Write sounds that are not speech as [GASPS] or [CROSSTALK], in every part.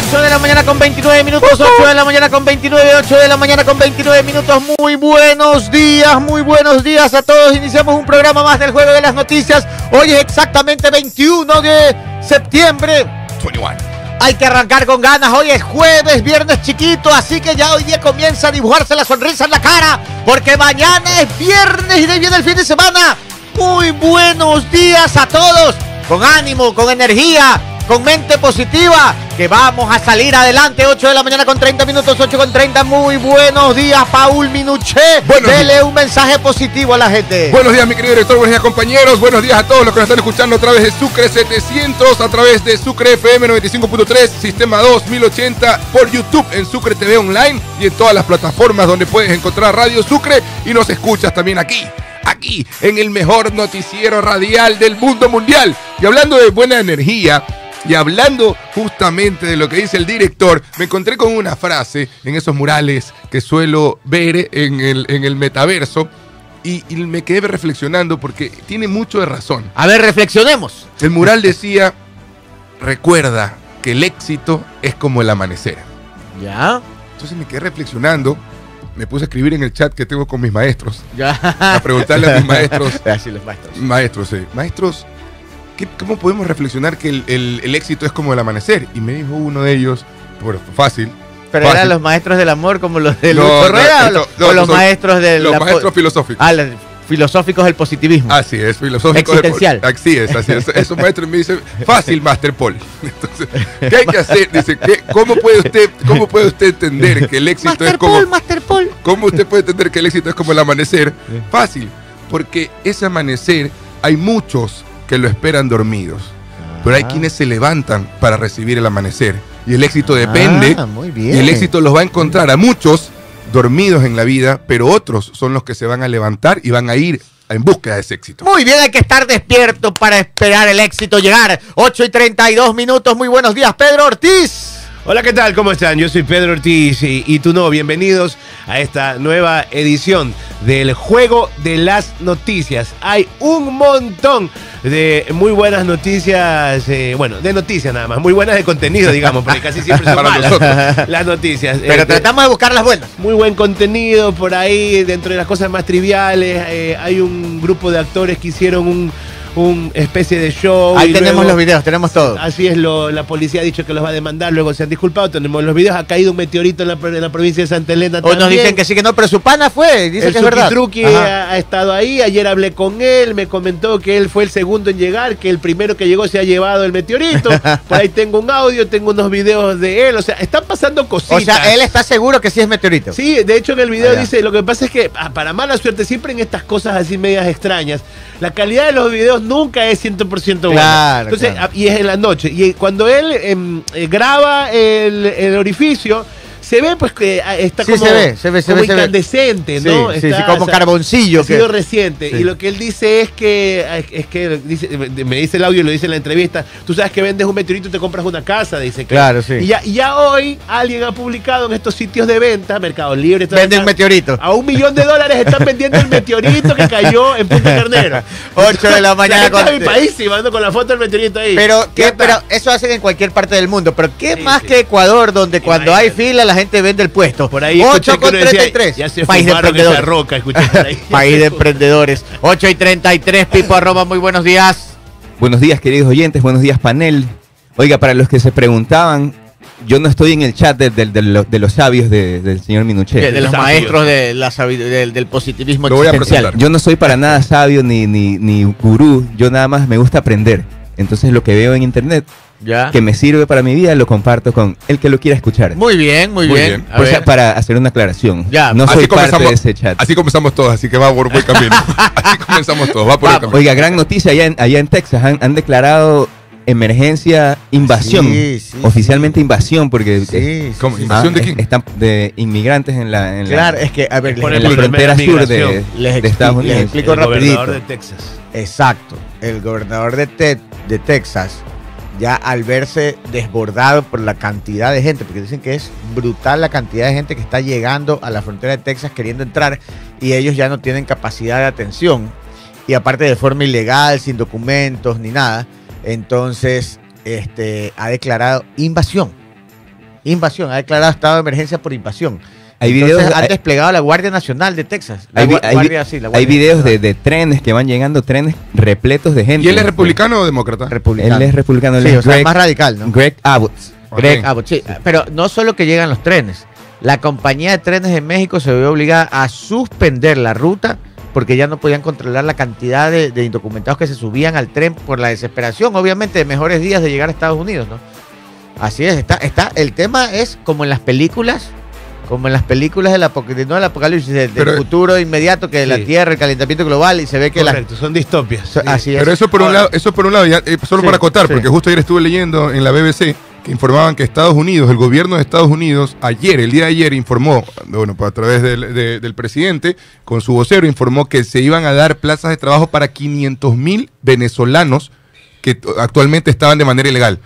8 de la mañana con 29 minutos, 8 de la mañana con 29, 8 de la mañana con 29 minutos. Muy buenos días, muy buenos días a todos. Iniciamos un programa más del Juego de las Noticias. Hoy es exactamente 21 de septiembre. 21. Hay que arrancar con ganas. Hoy es jueves, viernes chiquito, así que ya hoy día comienza a dibujarse la sonrisa en la cara, porque mañana es viernes y de viene el fin de semana. Muy buenos días a todos. Con ánimo, con energía, con mente positiva, que vamos a salir adelante. 8 de la mañana con 30 minutos, 8 con 30. Muy buenos días, Paul Minuché. Dele un mensaje positivo a la gente. Buenos días, mi querido director. Buenos días, compañeros. Buenos días a todos los que nos están escuchando a través de Sucre 700, a través de Sucre FM 95.3, Sistema 2080, por YouTube en Sucre TV Online y en todas las plataformas donde puedes encontrar Radio Sucre y nos escuchas también aquí. Aquí, en el mejor noticiero radial del mundo mundial. Y hablando de buena energía, y hablando justamente de lo que dice el director, me encontré con una frase en esos murales que suelo ver en el, en el metaverso y, y me quedé reflexionando porque tiene mucho de razón. A ver, reflexionemos. El mural decía, recuerda que el éxito es como el amanecer. Ya, Entonces me quedé reflexionando, me puse a escribir en el chat que tengo con mis maestros, ya. a preguntarle a mis [LAUGHS] maestros, Así los maestros. maestros, sí, maestros, ¿qué- ¿cómo podemos reflexionar que el, el- el éxito es como el amanecer? Y me dijo uno de ellos, por fácil, Pero Fácil. eran los maestros del amor como los de No, o esto- los- no, o los son maestros del los maestros filosóficos. Ah, los filosóficos del positivismo. Así es, filosófico. Existencial. Así es, así es. Esos maestros me dicen, [LAUGHS] fácil, Master Paul. [LAUGHS] Entonces, ¿qué hay que hacer? Dice, ¿qué- ¿cómo, puede usted, ¿cómo puede usted entender que el éxito Master es como... Paul, Master Paul. ¿Cómo usted puede entender que el éxito es como el amanecer? Fácil, porque ese amanecer hay muchos que lo esperan dormidos, pero hay Ah. quienes se levantan para recibir el amanecer. Y el éxito depende, Ah, muy bien. y el éxito los va a encontrar a muchos dormidos en la vida, pero otros son los que se van a levantar y van a ir en búsqueda de ese éxito. Muy bien, hay que estar despierto para esperar el éxito llegar. 8 y 32 minutos. Muy buenos días, Pedro Ortiz. Hola, ¿qué tal? ¿Cómo están? Yo soy Pedro Ortiz y, y tú no. Bienvenidos a esta nueva edición del Juego de las Noticias. Hay un montón de muy buenas noticias, eh, bueno, de noticias nada más, muy buenas de contenido, digamos, porque casi siempre son [LAUGHS] Para malas nosotros. las noticias. Pero Este, tratamos de buscar las buenas. muy buen contenido por ahí, dentro de las cosas más triviales. eh, hay un grupo de actores que hicieron un, un especie de show. Ahí y tenemos luego- los videos, tenemos todo. Así es, lo, la policía ha dicho que los va a demandar, luego se han disculpado, tenemos los videos, ha caído un meteorito en la, en la provincia de Santa Elena Hoy nos también. dicen que sí, que no, pero su pana fue. Dice el que es verdad. Truqui ha, ha estado ahí, ayer hablé con él, me comentó que él fue el segundo en llegar, que el primero que llegó se ha llevado el meteorito, [LAUGHS] por ahí tengo un audio, tengo unos videos de él, o sea, están pasando cositas. O sea, él está seguro que sí es meteorito. Sí, de hecho en el video Ah, dice, lo que pasa es que ah, para mala suerte, siempre en estas cosas así medias extrañas, la calidad de los videos nunca es 100% buena. Claro, Entonces, claro. y es en la noche. Y cuando él em, eh, graba el, el orificio, se ve pues que ah, está Sí, como, se ve, se ve, se como ve, se ve. incandescente, Sí, ¿no? sí, sí, Está, como o sea, carboncillo Ha sido que- reciente. Sí. Y lo que él dice es que, es que dice, me dice el audio, lo dice en la entrevista, tú sabes que vendes un meteorito y te compras una casa, dice que. Claro, sí. Y ya, y ya hoy alguien ha publicado en estos sitios de venta, Mercado Libre, Venden esas- meteorito. a un millón de dólares están vendiendo el meteorito que cayó en Punta [LAUGHS] Carnero. 8 de la mañana La con- de mi país y mando con la foto del meteorito ahí. Pero, ¿Qué pero eso hacen en cualquier parte del mundo. Pero ¿qué Sí, más sí. que Ecuador, donde cuando hay fila la gente vende el puesto? Por ahí 8 escuché que con uno decía, 33. Ya se País de emprendedores. roca, escuché por ahí. [LAUGHS] País de emprendedores. 8 y 33, Pipo arroba, muy buenos días. Buenos días, queridos oyentes, buenos días, panel. Oiga, para los que se preguntaban, yo no estoy en el chat de, de- de lo- de los sabios de- del señor Minuché. De, de los Sabio. maestros de la del, del positivismo Lo voy a existencial. presentar. Yo no soy para nada sabio ni, ni, ni gurú, yo nada más me gusta aprender. Entonces lo que veo en internet Ya. que me sirve para mi vida lo comparto con el que lo quiera escuchar. Muy bien, muy, Muy bien. bien. A Por ver. eso, para hacer una aclaración. Ya, no Así soy parte de ese chat. Así comenzamos todos, así que va por buen camino. [LAUGHS] Así comenzamos todos, va por el camino. Oiga, gran noticia, allá en, allá en Texas han, han declarado emergencia invasión. Sí, sí, oficialmente invasión, porque Sí, sí, ¿Cómo? sí. ¿Invasión de ah, quién? están de inmigrantes en la, en la- Claro, es que, a ver, Por les, en la frontera sur de, migración. Les de Estados expli- les Unidos. explico el rapidito. gobernador de Texas. Exacto. El gobernador de, Te- de Texas, ya al verse desbordado por la cantidad de gente, porque dicen que es brutal la cantidad de gente que está llegando a la frontera de Texas queriendo entrar y ellos ya no tienen capacidad de atención. Y aparte de forma ilegal, sin documentos ni nada, entonces este, ha declarado invasión. Invasión, ha declarado estado de emergencia por invasión. Hay Entonces, videos, han hay- desplegado la Guardia Nacional de Texas. La hay, hay guardia, sí, la hay videos de, de trenes que van llegando, trenes repletos de gente. ¿Y él es republicano o demócrata? republicano. Él es republicano, él Sí, es o sea, Greg- más radical, ¿no? Greg Abbott. Greg. Abbott, sí. Pero no solo que llegan los trenes. La compañía de trenes en México se vio obligada a suspender la ruta porque ya no podían controlar la cantidad de, de indocumentados que se subían al tren por la desesperación, obviamente, de mejores días de llegar a Estados Unidos, ¿no? Así es, está, está, el tema es como en las películas, como en las películas del, apoc- de- no del apocalipsis, del, futuro inmediato, que la Sí. Tierra, el calentamiento global, y se ve que las... Correcto, son distopias. so- sí. Así es. Pero eso por un lado, eso por un lado, ya, eh, solo Sí, para acotar, porque justo ayer estuve leyendo en la BBC que informaban que Estados Unidos, el gobierno de Estados Unidos, ayer, el día de ayer, informó, bueno, a través del, de- del presidente, con su vocero, informó que se iban a dar plazas de trabajo para 500 mil venezolanos que actualmente estaban de manera ilegal.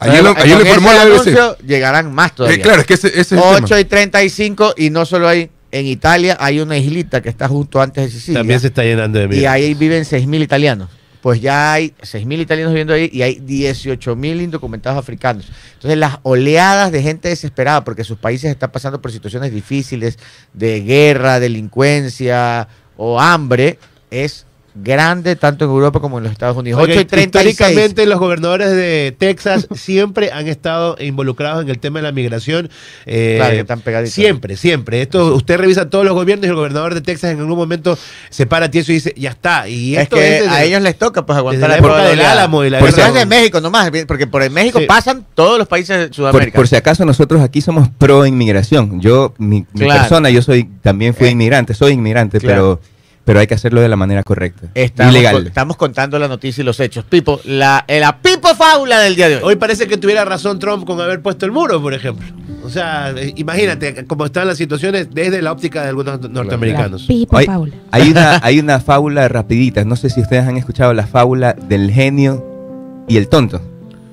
Ayer lo, ayer ese informó la BBC. anuncio llegarán más todavía. Eh, claro, es que ese, ese es el 8 tema. y 35 y no solo ahí, en Italia hay una islita que está justo antes de Sicilia También se está llenando de y miedo. ahí viven 6.000 italianos. Pues ya hay 6.000 italianos viviendo ahí y hay 18.000 indocumentados africanos. Entonces las oleadas de gente desesperada porque sus países están pasando por situaciones difíciles de guerra, delincuencia o hambre es grande tanto en Europa como en los Estados Unidos. Oiga, 8 y 36. históricamente los gobernadores de Texas [LAUGHS] siempre han estado involucrados en el tema de la migración. eh, Claro, que están pegaditos. Siempre, siempre. Esto, usted revisa todos los gobiernos y el gobernador de Texas en algún momento se para tieso y dice, ya está. Y es esto que desde- a ellos les toca pues aguantar la época de del. Álamo y la Por es de México nomás, porque por el México Sí. pasan todos los países de Por, Sudamérica. por si acaso nosotros aquí somos pro inmigración. Yo, mi, mi Claro. persona, yo soy también fui Eh, inmigrante, soy inmigrante, claro. pero, pero hay que hacerlo de la manera correcta. Estamos, Ilegal. con- estamos contando la noticia y los hechos. Pipo, la, la Pipo Fábula del día de hoy. Hoy parece que tuviera razón Trump con haber puesto el muro, por ejemplo. O sea, eh, imagínate cómo están las situaciones desde la óptica de algunos norteamericanos. Pipo Hay, Paula. hay una, [LAUGHS] hay una fábula rapidita, no sé si ustedes han escuchado la fábula del genio y el tonto.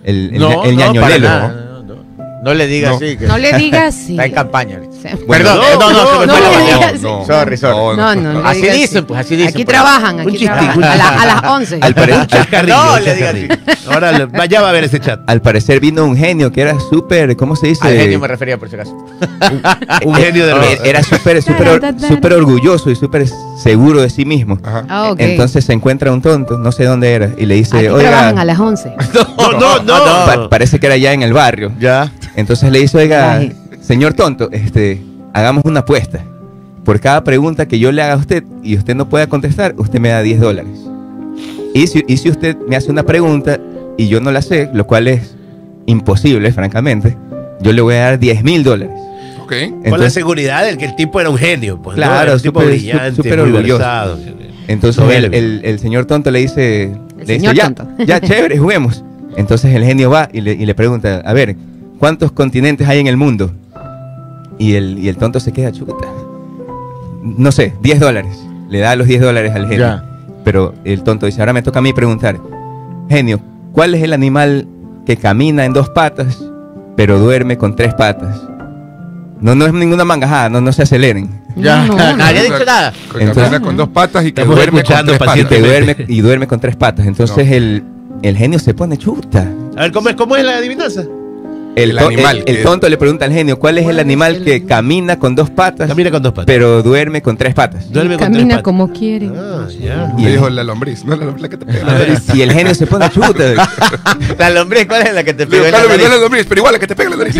El, el, no, el no, para ñañolelo. nada, no, no. No le digas No. así. que- No le digas [LAUGHS] sí. Está en campaña. Perdón, no, no, se me no no, Sorry, sorry. No, no, no. Así dicen, pues, así dicen, Aquí pues. trabajan, Un aquí trabajan. A, la- chistín. a las 11. Al pare- al- Chascarrillo, No, le chascarrillo. Ahora le- va- a ver ese chat. al parecer vino un genio que era súper, ¿cómo se dice? Al genio me refería, por si acaso. Un [LAUGHS] genio de los... Era súper súper or- súper orgulloso y súper seguro de sí mismo. Ajá. Ah. Entonces se encuentra un tonto, no sé dónde era, y le dice, Aquí oiga, trabajan a las 11. [LAUGHS] No, no, no. pa- parece que era ya en el barrio. Ya. Entonces le dice, oiga, Ay. Señor tonto, este, hagamos una apuesta. Por cada pregunta que yo le haga a usted y usted no pueda contestar, usted me da 10 dólares. Y si, y si usted me hace una pregunta y yo no la sé, lo cual es imposible, francamente, yo le voy a dar 10 mil dólares. Ok. Con la Entonces, seguridad de que el tipo era un genio. Pues, ¿no? Claro, tipo súper- brillante, súper muy orgulloso. versado. entonces el, el- el señor tonto le dice, El le dice, señor ya, tonto. ya, [LAUGHS] chévere, juguemos. Entonces el genio va y le, y le pregunta, a ver, ¿cuántos continentes hay en el mundo? Y el, y el tonto se queda chuta. No sé, 10 dólares. Le da los 10 dólares al genio. Ya. Pero el tonto dice, ahora me toca a mí preguntar, genio, ¿cuál es el animal que camina en dos patas, pero duerme con tres patas? No, no es ninguna mangajada, no, no se aceleren. Ya. No, no, no. Nadie ha dicho nada. Que Entonces- camina con dos patas y que duerme con tres Y, patas. que Pacientemente. duerme, [LAUGHS] y duerme con tres patas. Entonces el, el genio se pone chuta. A ver, ¿cómo es, cómo es la adivinanza? El, animal el- tonto le pregunta al genio, ¿cuál es el animal que camina con dos patas, Camina con dos patas. pero duerme con tres patas? Duerme con tres Camina patas. como quiere. Ah. Y dijo la lombriz, no la lombriz la que te pega. la y el genio se pone chuta. [LAUGHS] La lombriz, ¿cuál es la que te la claro, nariz? la lombriz, pero igual la [LAUGHS] que te pega la nariz.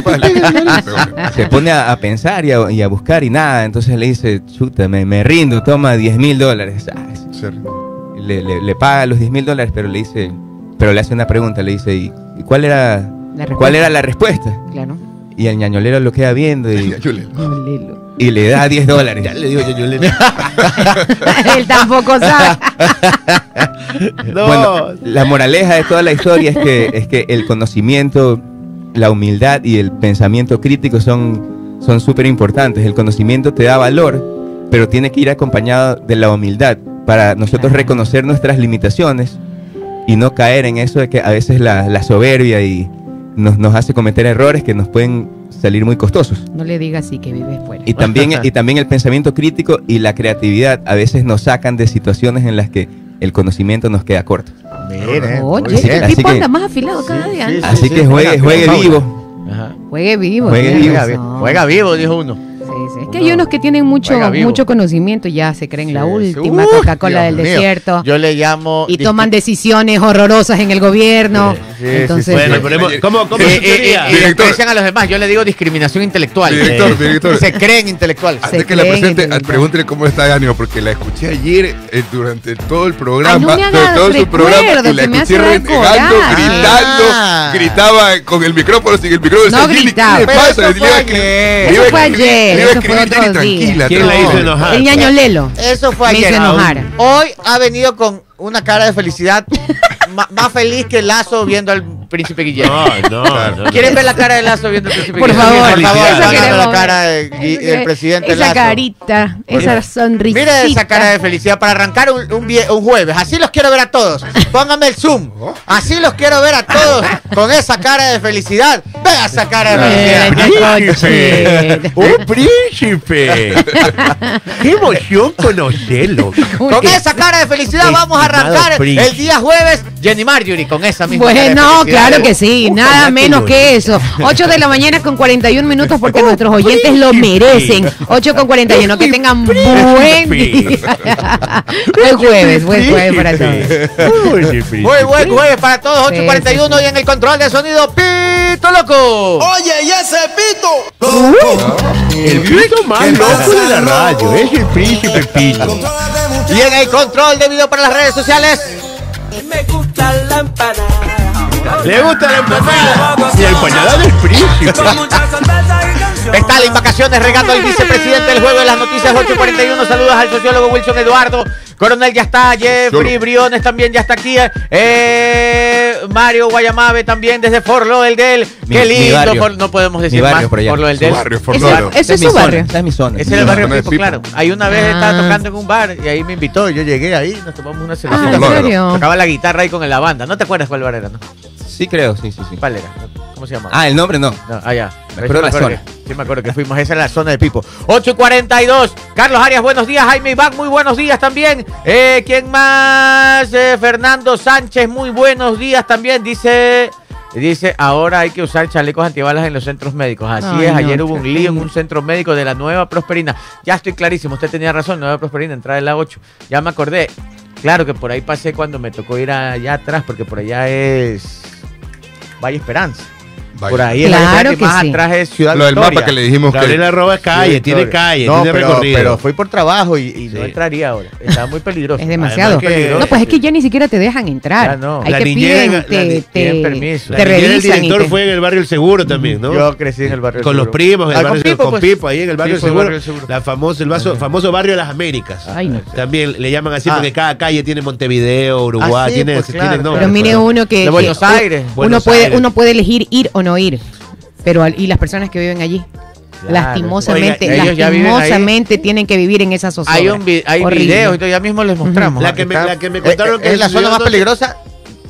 se pone a, a pensar y a, y a buscar y nada. Entonces le dice, chuta, me, me rindo, toma 10 mil dólares. Ah. Le, le- le paga los 10 mil dólares, pero le dice, pero le hace una pregunta, le dice, ¿y cuál era, La. Cuál era la respuesta? Claro. Y el ñañolero lo queda viendo y, y le da 10 dólares. Ya le digo le... [LAUGHS] Él tampoco sabe. No. [LAUGHS] Bueno, la moraleja de toda la historia es que, es que el conocimiento, la humildad y el pensamiento crítico son son súper importantes. El conocimiento te da valor, pero tiene que ir acompañado de la humildad para nosotros Claro. reconocer nuestras limitaciones y no caer en eso de que a veces la, la soberbia y nos, nos hace cometer errores que nos pueden salir muy costosos. No le digas así que vives fuera. Y también, y también el [LAUGHS] pensamiento crítico y la creatividad a veces nos sacan de situaciones en las que el conocimiento nos queda corto. Mire, muy Oye, el Así tipo que- anda más afilado cada día. sí, ¿eh? sí. Así que juegue, juegue vivo. Ajá. Juegue vivo. Juegue vivo. Juega vivo, dijo uno. Sí. Es que hay unos que tienen mucho, mucho conocimiento y ya se creen la última Coca-Cola del mío. desierto. Yo le llamo. y toman decisiones horrorosas en el gobierno. Sí, Entonces. Bueno, pero hemos- ¿cómo, cómo Director. desprecian a los demás. Yo le digo discriminación intelectual. Director, Eh, director. Se creen intelectuales. Antes que la presente, pregúntele cómo está de ánimo, porque la escuché ayer eh, durante todo el programa. Ay, no me durante todo su programa, y la escuché renegando, gritando, Ah. gritaba con el micrófono, sin el micrófono. No gritaba. ¿Qué le pasa? eso fue ayer. Iba a Eso fue escribir- día. tranquila. ¿Quién la hizo enojar? el ñaño Lelo. Eso fue Me ayer. hizo enojar. Hoy ha venido con una cara de felicidad [LAUGHS] más feliz que Lazo viendo al príncipe Guillermo. No, no, no, no. ¿Quieren ver la cara de Lazo viendo al príncipe Por Guillermo? favor, por favor, esa pongan queremos la cara de- del presidente Esa Lazo. carita, esa sonrisita. Mire esa cara de felicidad para arrancar un, un vie- un jueves. Así los quiero ver a todos. Pónganme el zoom. Así los quiero ver a todos con esa cara de felicidad. Vea esa cara de felicidad. ¡Príncipe! ¡Un príncipe! ¡Qué emoción conocerlo! Con esa cara de felicidad vamos a arrancar príncipe. el día jueves. Jenny Marjorie con esa misma cara de Bueno, felicidad. Claro que sí, nada menos que eso. 8 de la mañana con 41 minutos porque [LAUGHS] nuestros oyentes lo merecen. 8 con 41, que tengan buen día. Buen jueves, buen jueves para todos. Muy buen jueves para todos. Sí, 8.41 sí, y en el control de sonido Pito Loco. Oye, y ese pito. El pito más loco de la radio es el príncipe Pito. Y en el control de video para las redes sociales. Me gusta la empanada. Le gusta la empanada y la empanada del príncipe. Está en vacaciones regando el vicepresidente del juego de las noticias 841. Saludos al sociólogo Wilson Eduardo. Coronel ya está, Jeffrey. Briones también ya está aquí. Eh, Mario Guayamabe también desde Forlo del Del. Mi- Qué lindo. For- no podemos decir barrio más. por allá. Forlo del Del. barrio, Eso, Forloro. eso es mi su barrio. Esa es mi zona. Ese es el barrio Pipo, claro. Ahí una vez Ah. estaba tocando en un bar y ahí me invitó. Yo llegué ahí, nos tomamos una Ah, cervecita. ¿en Forloro. serio? Tocaba la guitarra ahí con la banda. ¿No te acuerdas cuál bar era, no? Sí, creo, sí, sí, sí. ¿Cuál era? ¿Cómo se llama? Ah, el nombre no. No, ah, ya. Me acuerdo la zona. que- sí, me acuerdo que fuimos. Esa es la zona de Pipo. 8 y 42. Carlos Arias, buenos días. Jaime Iván, muy buenos días también. Eh, ¿Quién más? Eh, Fernando Sánchez, muy buenos días también. Dice. Dice, ahora hay que usar chalecos antibalas en los centros médicos. Así Ay, es, no, ayer hubo un lío en un centro médico de la Nueva Prosperina. Ya estoy clarísimo, usted tenía razón, Nueva Prosperina, entrada de la 8. Ya me acordé. Claro que por ahí pasé cuando me tocó ir allá atrás, porque por allá es Valle Esperanza. Vaya. Por ahí Claro Esperanza y que más sí. atrás es Ciudad Lo del Victoria. mapa que le dijimos que. Gabriela Roba es calle, tiene calle, No, tiene pero, recorrido. pero fui por trabajo y, y no Sí. entraría ahora. Estaba muy peligroso. Es demasiado. Además que- no, pues es que ya ni siquiera te dejan entrar. Ya no. Hay La que niñera- piden, la te, piden permiso. La te revisan y director te- fue en el barrio El Seguro también, ¿no? Yo crecí en el barrio con los primos, en el Ah, barrio con El Seguro, Pipo, con pues. Pipo, ahí en el barrio El fue el Seguro, la famoso, el vaso- famoso barrio de las Américas. Ay, no. También le llaman así Ah. porque cada calle tiene Montevideo, Uruguay, Ah, tiene, pues. Pero mire uno que, De que Buenos u- Aires. uno Buenos puede Aires. uno puede elegir ir o no ir. Pero al- y las personas que viven allí Claro. lastimosamente Oiga, ellos ya viven ahí. lastimosamente tienen que vivir en esa zozobra. Hay, un vi- hay videos todo, ya mismo les mostramos. La que me- Está- la que me contaron eh, que es la zona más peligrosa.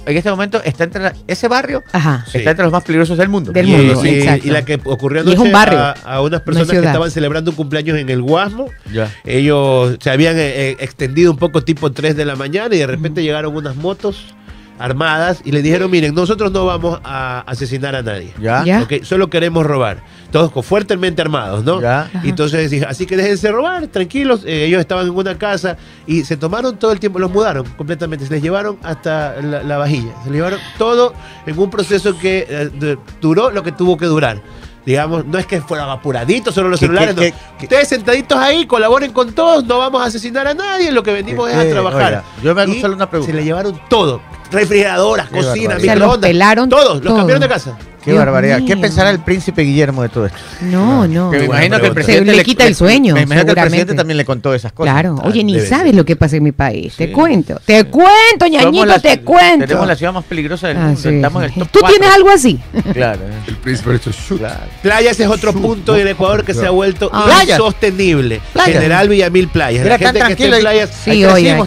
En este momento está entre la- ese barrio Ajá. Sí. está entre los más peligrosos del mundo. Del Y- mundo, y, exacto. y la que ocurrió un anoche barrio, a, a unas no personas que estaban celebrando un cumpleaños en el Guasmo. Ya. Ellos se habían eh, eh, extendido un poco tipo 3 de la mañana y de repente llegaron unas motos armadas y les dijeron, miren, nosotros no vamos a asesinar a nadie. Ya. Ya. Solo queremos robar. Todos fuertemente armados, ¿no? Ya. Y entonces dije, así que déjense robar, tranquilos. Eh, ellos estaban en una casa y se tomaron todo el tiempo, los mudaron completamente, se les llevaron hasta la, la vajilla, se les llevaron todo en un proceso que eh, duró lo que tuvo que durar. Digamos, no es que fueran apuraditos solo los celulares, no. Ustedes sentaditos ahí, colaboren con todos, no vamos a asesinar a nadie, lo que venimos es a trabajar. oiga, yo me hago solo una pregunta. Se le llevaron todo, refrigeradoras, cocina, sea, los microondas, pelaron todos, los todo. cambiaron de casa. Qué Dios barbaridad. ¿Qué pensará el príncipe Guillermo de todo esto? No, no. Que me imagino que el presidente Se le quita el sueño, Me imagino que el presidente también le contó esas cosas. Claro, oye, ni debe sabes ser. lo que pasa en mi país. Te Sí. cuento, te cuento, ñañito, la- te cuento. Tenemos la ciudad más peligrosa del Ah, mundo. sí, Estamos en el top ¿Tú tienes algo así? Claro. El príncipe ha hecho shoot. claro. Playas es otro punto del Ecuador que se ha vuelto Ah. Playas. insostenible. Playas. General Villamil Playas. La gente tan que en playas, Sí, oye,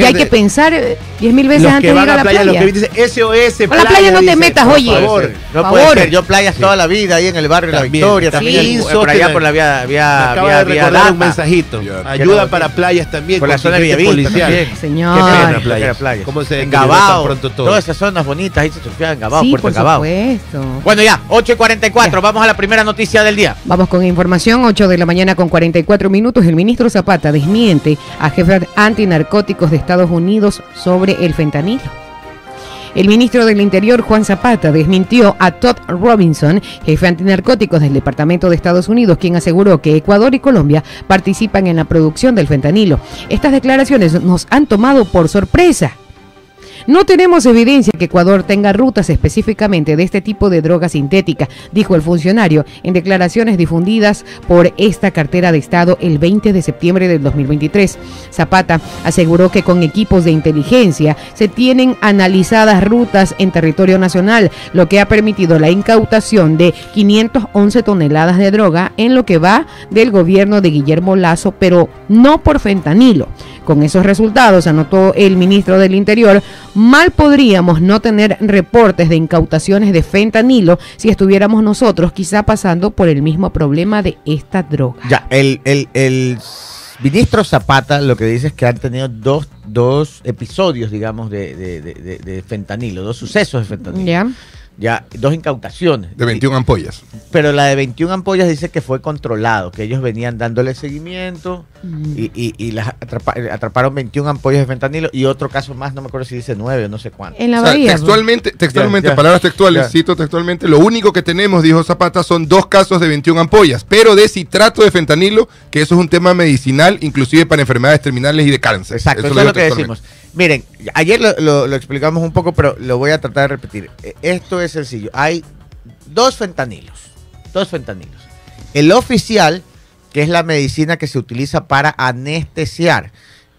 Y hay que pensar eh, diez mil veces antes de ir a a la playa, los que dicen SOS, Con la playa no te metas, por oye. favor. No, favor. puede ser, yo playas toda la vida ahí en el barrio de La También. Victoria, también Sí, por allá por la vía, vía, acaba vía, de vía recordar un mensajito. Ayuda para playas también. Por la zona de Villavista policial. también. Señor. Qué pena, Playa. playa. playa. ¿Cómo se en Gabao, pronto todo? todas esas zonas bonitas, ahí se surfeaba en Gabao, Sí, Puerto por Gabao. supuesto. Bueno, ya, 8 y 44, Ya. vamos a la primera noticia del día. Vamos con información, 8 de la mañana con 44 minutos. El ministro Zapata desmiente a jefe antinarcóticos de Estados Unidos sobre el fentanilo. El ministro del Interior, Juan Zapata, desmintió a Todd Robinson, jefe antinarcóticos del Departamento de Estados Unidos, quien aseguró que Ecuador y Colombia participan en la producción del fentanilo. Estas declaraciones nos han tomado por sorpresa. No tenemos evidencia que Ecuador tenga rutas específicamente de este tipo de droga sintética, dijo el funcionario en declaraciones difundidas por esta cartera de Estado el 20 de septiembre del 2023. Zapata aseguró que con equipos de inteligencia se tienen analizadas rutas en territorio nacional, lo que ha permitido la incautación de 511 toneladas de droga en lo que va del gobierno de Guillermo Lazo, pero no por fentanilo. Con esos resultados, anotó el ministro del Interior, mal podríamos no tener reportes de incautaciones de fentanilo si estuviéramos nosotros quizá pasando por el mismo problema de esta droga. Ya, el, el, el ministro Zapata lo que dice es que han tenido dos, dos episodios, digamos, de, de, de- fentanilo, dos sucesos de fentanilo. ¿Ya? Ya, dos incautaciones. De 21 ampollas. Pero la de 21 ampollas dice que fue controlado, que ellos venían dándole seguimiento y, y- y las atrapa- atraparon 21 ampollas de fentanilo y otro caso más, no me acuerdo si dice 9 o no sé cuánto. En la O sea, bahía. textualmente, textualmente, Ya, ya. palabras textuales, Ya. cito textualmente, lo único que tenemos, dijo Zapata, son dos casos de 21 ampollas, pero de citrato de fentanilo, que eso es un tema medicinal, inclusive para enfermedades terminales y de cáncer. Exacto, eso, es lo que decimos. Miren, ayer lo, lo- lo explicamos un poco, pero lo voy a tratar de repetir. Eh, Esto es sencillo. Hay dos fentanilos. Dos fentanilos. El oficial, que es la medicina que se utiliza para anestesiar.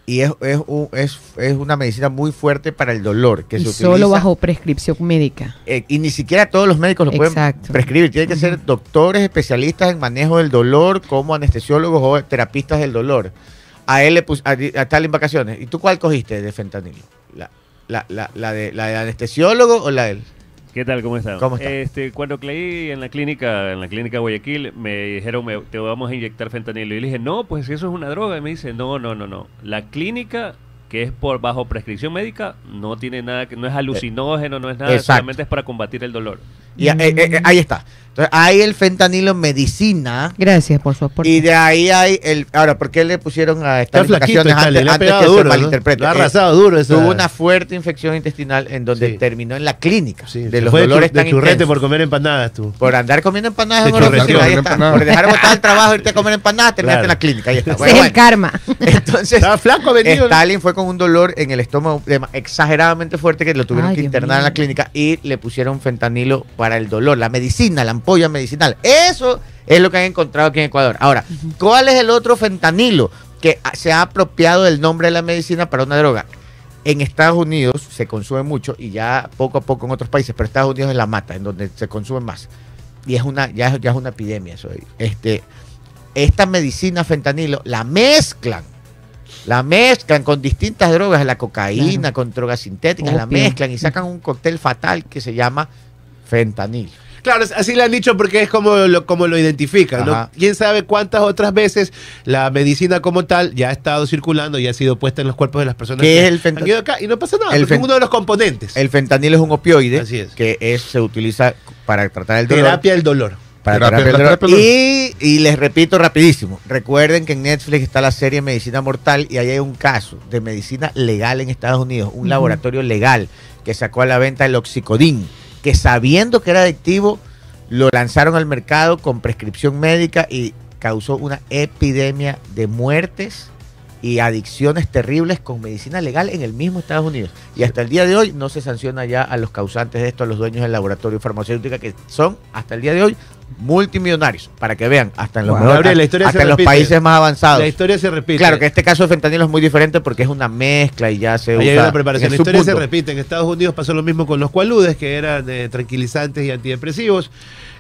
Y es, es, un- es- es una medicina muy fuerte para el dolor. Que y se solo utiliza, bajo prescripción médica. eh, y ni siquiera todos los médicos lo pueden prescribir. Tienen que ser doctores especialistas en manejo del dolor, como anestesiólogos o terapistas del dolor. A él le pus, a, a tal en vacaciones. ¿Y tú cuál cogiste de fentanilo? ¿La, la, la, la de, ¿La de anestesiólogo o la de él? ¿Qué tal? ¿Cómo están? ¿Cómo está? Este, cuando creí en la clínica, en la clínica Guayaquil, me dijeron, me- te vamos a inyectar fentanilo. Y le dije, no, pues eso es una droga. Y me dice, no, no, no, no. La clínica, que es por bajo prescripción médica, no tiene nada, que no es alucinógeno, no es nada, Exacto. solamente es para combatir el dolor. Y, eh, eh, eh, ahí está. Entonces, hay el fentanilo en medicina. Gracias por su aporte. Y de ahí hay el. Ahora, ¿por qué le pusieron a estas Charlie, antes, antes que se duro, ¿no? malinterprete? Ha arrasado duro esa- Tuvo una fuerte infección intestinal en donde Sí. terminó en la clínica. Sí, de se los fue dolores de, chu- de tan churrete intensos. por comer empanadas tú. Por andar comiendo empanadas De en ahí está. Por dejar botar el [LAUGHS] trabajo, irte a comer empanadas, terminaste Claro. en la clínica, ahí está. Ese Bueno, es el karma. [LAUGHS] Entonces, Estaba flaco venido. ¿no? Stalin fue con un dolor en el estómago exageradamente fuerte que lo tuvieron Ay, que internar en la clínica y le pusieron fentanilo para el dolor, la medicina, la ampolla medicinal. Eso es lo que han encontrado aquí en Ecuador. Ahora, ¿cuál es el otro fentanilo que se ha apropiado del nombre de la medicina para una droga? En Estados Unidos se consume mucho y ya poco a poco en otros países, pero Estados Unidos es la mata, en donde se consume más. Y es una, ya, es- ya es una epidemia eso. Este, esta medicina fentanilo la mezclan. La mezclan con distintas drogas, la cocaína, Claro. con drogas sintéticas, la mezclan y sacan un cóctel fatal que se llama fentanilo. Claro, así le han dicho porque es como lo, como lo identifican, ¿no? Quién sabe cuántas otras veces la medicina como tal ya ha estado circulando y ha sido puesta en los cuerpos de las personas ¿Qué que es el han ido acá y no pasa nada, El es uno de los componentes. El fentanilo es un opioide Así es. que es, se utiliza para tratar el dolor. terapia del dolor. Para Terapia- terapia del dolor. terapia Y, y les repito rapidísimo, recuerden que en Netflix está la serie Medicina Mortal y ahí hay un caso de medicina legal en Estados Unidos, un laboratorio legal que sacó a la venta el oxicodín, que sabiendo que era adictivo, lo lanzaron al mercado con prescripción médica y causó una epidemia de muertes y adicciones terribles con medicina legal en el mismo Estados Unidos. Y hasta el día de hoy no se sanciona ya a los causantes de esto, a los dueños del laboratorio farmacéutico, que son hasta el día de hoy multimillonarios, para que vean, hasta en los, Wow. mejores- Gabriel, la historia hasta se en los repite. países más avanzados. La historia se repite. Claro que este caso de fentanilo es muy diferente porque es una mezcla y ya se Ahí hay usa una preparación. La historia se repite. En Estados Unidos pasó lo mismo con los cualudes, que eran eh, tranquilizantes y antidepresivos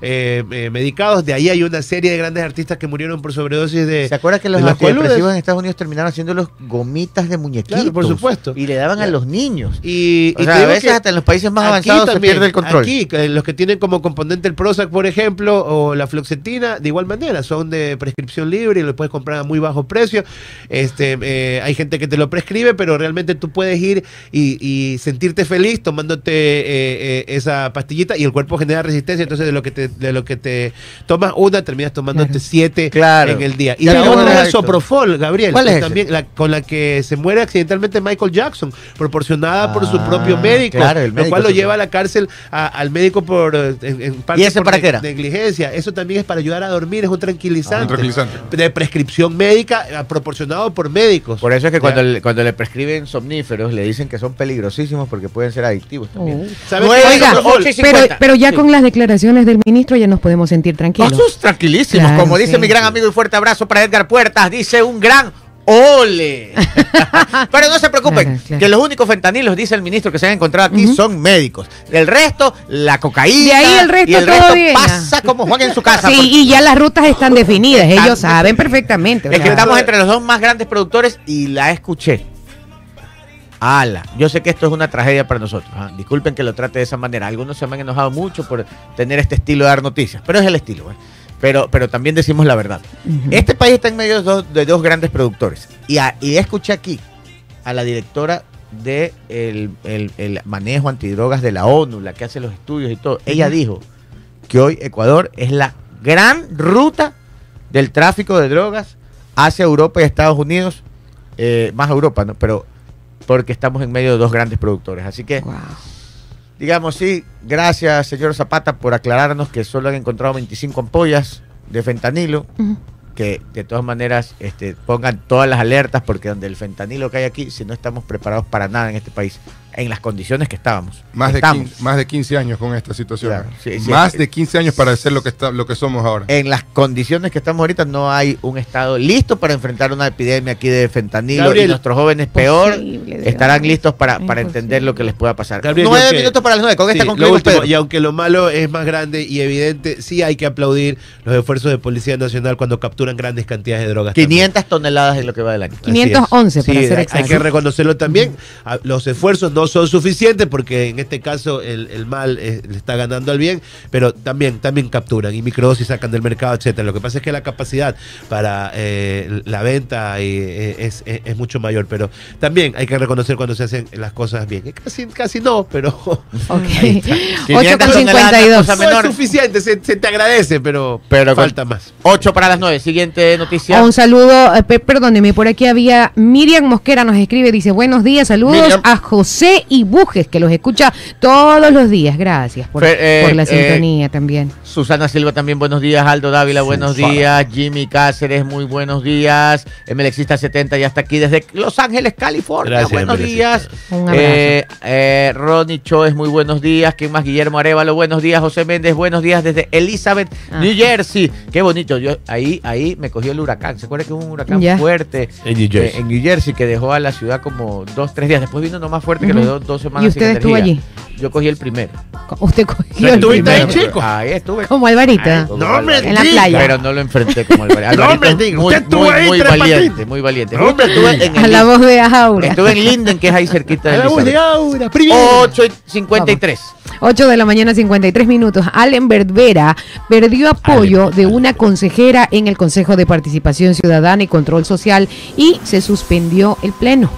eh, eh, medicados. De ahí hay una serie de grandes artistas que murieron por sobredosis de. ¿Se acuerda que los de los antidepresivos en Estados Unidos terminaron haciendo los gomitas de muñequitos? Claro, por supuesto. Y le daban a los niños. Y, O y sea, te a veces hasta en los países más avanzados se pierde el control. Aquí, los que tienen como componente el Prozac, por ejemplo, o la fluoxetina, de igual manera, son de prescripción libre y lo puedes comprar a muy bajo precio. Este, eh, hay gente que te lo prescribe, pero realmente tú puedes ir y, y sentirte feliz tomándote eh, eh, esa pastillita y el cuerpo genera resistencia. Entonces, de lo que te, de lo que te tomas una, terminas tomándote Claro. siete Claro. en el día. Y la otra es. Soprofol, Gabriel. ¿Cuál es también la, con la que se muere accidentalmente Michael Jackson, proporcionada por su Ah, propio médico, claro, el lo médico cual lo lleva a la cárcel a- al médico por eh, en, en parte ¿Y ese por para ne- qué era? negligencia. Eso también es para ayudar a dormir, es un tranquilizante. Un tranquilizante. De prescripción médica eh, proporcionado por médicos. Por eso es que Ya. cuando le, cuando le prescriben somníferos le dicen que son peligrosísimos porque pueden ser adictivos también. Oh. Oiga, pero, 50. pero ya Sí. con las declaraciones del ministro ya nos podemos sentir tranquilos. Nosotros tranquilísimos, Claro, como dice sí. mi gran amigo y fuerte abrazo para Edgar Puertas, dice un gran ole. [LAUGHS] Pero no se preocupen, Claro, claro. que los únicos fentanilos, dice el ministro, que se han encontrado aquí son médicos. El resto, la cocaína. De ahí el resto y el todo resto bien. pasa como Juan en su casa. Sí, y ya las rutas están definidas, Están ellos saben perfectamente. o es que estamos entre los dos más grandes productores y la escuché. Ala, yo sé que esto es una tragedia para nosotros. ah, Disculpen que lo trate de esa manera. Algunos se me han enojado mucho por tener este estilo de dar noticias, pero es el estilo. ¿eh? Pero, pero también decimos la verdad. Este país está en medio de dos, de dos grandes productores. Y, a- y escuché aquí a la directora de el, el- el manejo antidrogas de la ONU, la que hace los estudios y todo. Ella dijo que hoy Ecuador es la gran ruta del tráfico de drogas hacia Europa y Estados Unidos, eh, más Europa, ¿no? Pero porque estamos en medio de dos grandes productores. Así que, Wow. digamos, sí, gracias, señor Zapata, por aclararnos que solo han encontrado 25 ampollas de fentanilo que de todas maneras este, pongan todas las alertas porque donde el fentanilo que hay aquí, si no estamos preparados para nada en este país, en las condiciones que estábamos. Más de, Estamos. 15, más de 15 años con esta situación. Claro, sí, sí. más de 15 años para ser lo que, está, lo que somos ahora. En las condiciones que estamos ahorita no hay un estado listo para enfrentar una epidemia aquí de fentanilo Gabriel, y nuestros jóvenes peor Dios. estarán listos para, para entender lo que les pueda pasar. Gabriel, nueve que- minutos para las nueve, con Sí, esta concluimos, último, y aunque lo malo es más grande y evidente, sí hay que aplaudir los esfuerzos de Policía Nacional cuando capturan grandes cantidades de drogas. también. 500 toneladas en lo que va del año. Así 511 es. para Sí, ser hay- Hay exacto. que reconocerlo también. Los esfuerzos no son suficientes porque en este caso el, el mal eh, le está ganando al bien, pero también, también capturan y microdosis sacan del mercado, etcétera. Lo que pasa es que la capacidad para eh, la venta eh, es, es- es mucho mayor, pero también hay que reconocer cuando se hacen las cosas bien. Que Casi, casi no, pero [LAUGHS] Ok. 500 8 con toneladas, 52. cosa no menor. es suficiente, se, se te agradece, pero, Pero falta más. 8 para las 9. Siguiente noticia. Un saludo, eh, pe- perdóneme, por aquí había Miriam Mosquera nos escribe, dice buenos días, saludos Miriam. a José y Bujes, que los escucha todos los días. Gracias por, Fe- eh, por la eh, sintonía también. Susana Silva también buenos días, Aldo Dávila buenos Susana. días, Jimmy Cáceres muy buenos días, MLXista 70 ya está aquí desde Los Ángeles, California, Gracias, buenos MLXista. días. Un. Eh, eh, Ronnie Choes muy buenos días, ¿quién más? Guillermo Arevalo buenos días, José Méndez buenos días desde Elizabeth, Ah. New Jersey, qué bonito, yo ahí ahí me cogió el huracán, ¿se acuerda que hubo un huracán fuerte En New Jersey. eh, en New Jersey que dejó a la ciudad como dos, tres días, después vino uno más fuerte que Ujú. Dos semanas ¿Y usted sin estuvo energía. allí? Yo cogí el primero. Usted cogió el estuviste ahí, primero. chico? Ahí estuve. Como Alvarita. Como No, hombre, Alvarito. En la playa. Pero no lo enfrenté como Alvarito. [LAUGHS] No, hombre, Alvarito es diga, muy, usted estuvo muy, ahí, muy tres valiente, patitas. muy valiente. No, hombre, estuve en A el la Lin- voz de Aura. Estuve en Linden, que es ahí cerquita de [LAUGHS] A la voz de Elizabeth. Aura, primero. 8 y 53. 8 de la mañana, 53 minutos. Allen Vera perdió apoyo de una consejera en el Consejo de Participación Ciudadana y Control Social y se suspendió el pleno.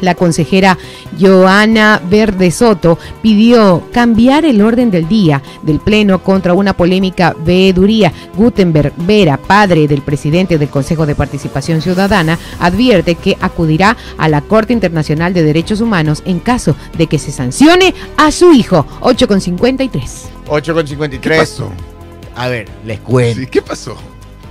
La consejera Joana Verde Soto pidió cambiar el orden del día del Pleno contra una polémica veeduría. Gutenberg Vera, padre del presidente del Consejo de Participación Ciudadana, advierte que acudirá a la Corte Internacional de Derechos Humanos en caso de que se sancione a su hijo. 8 con 53. 8 con ¿Qué 53. pasó? A ver, les cuento. Sí, ¿Qué pasó?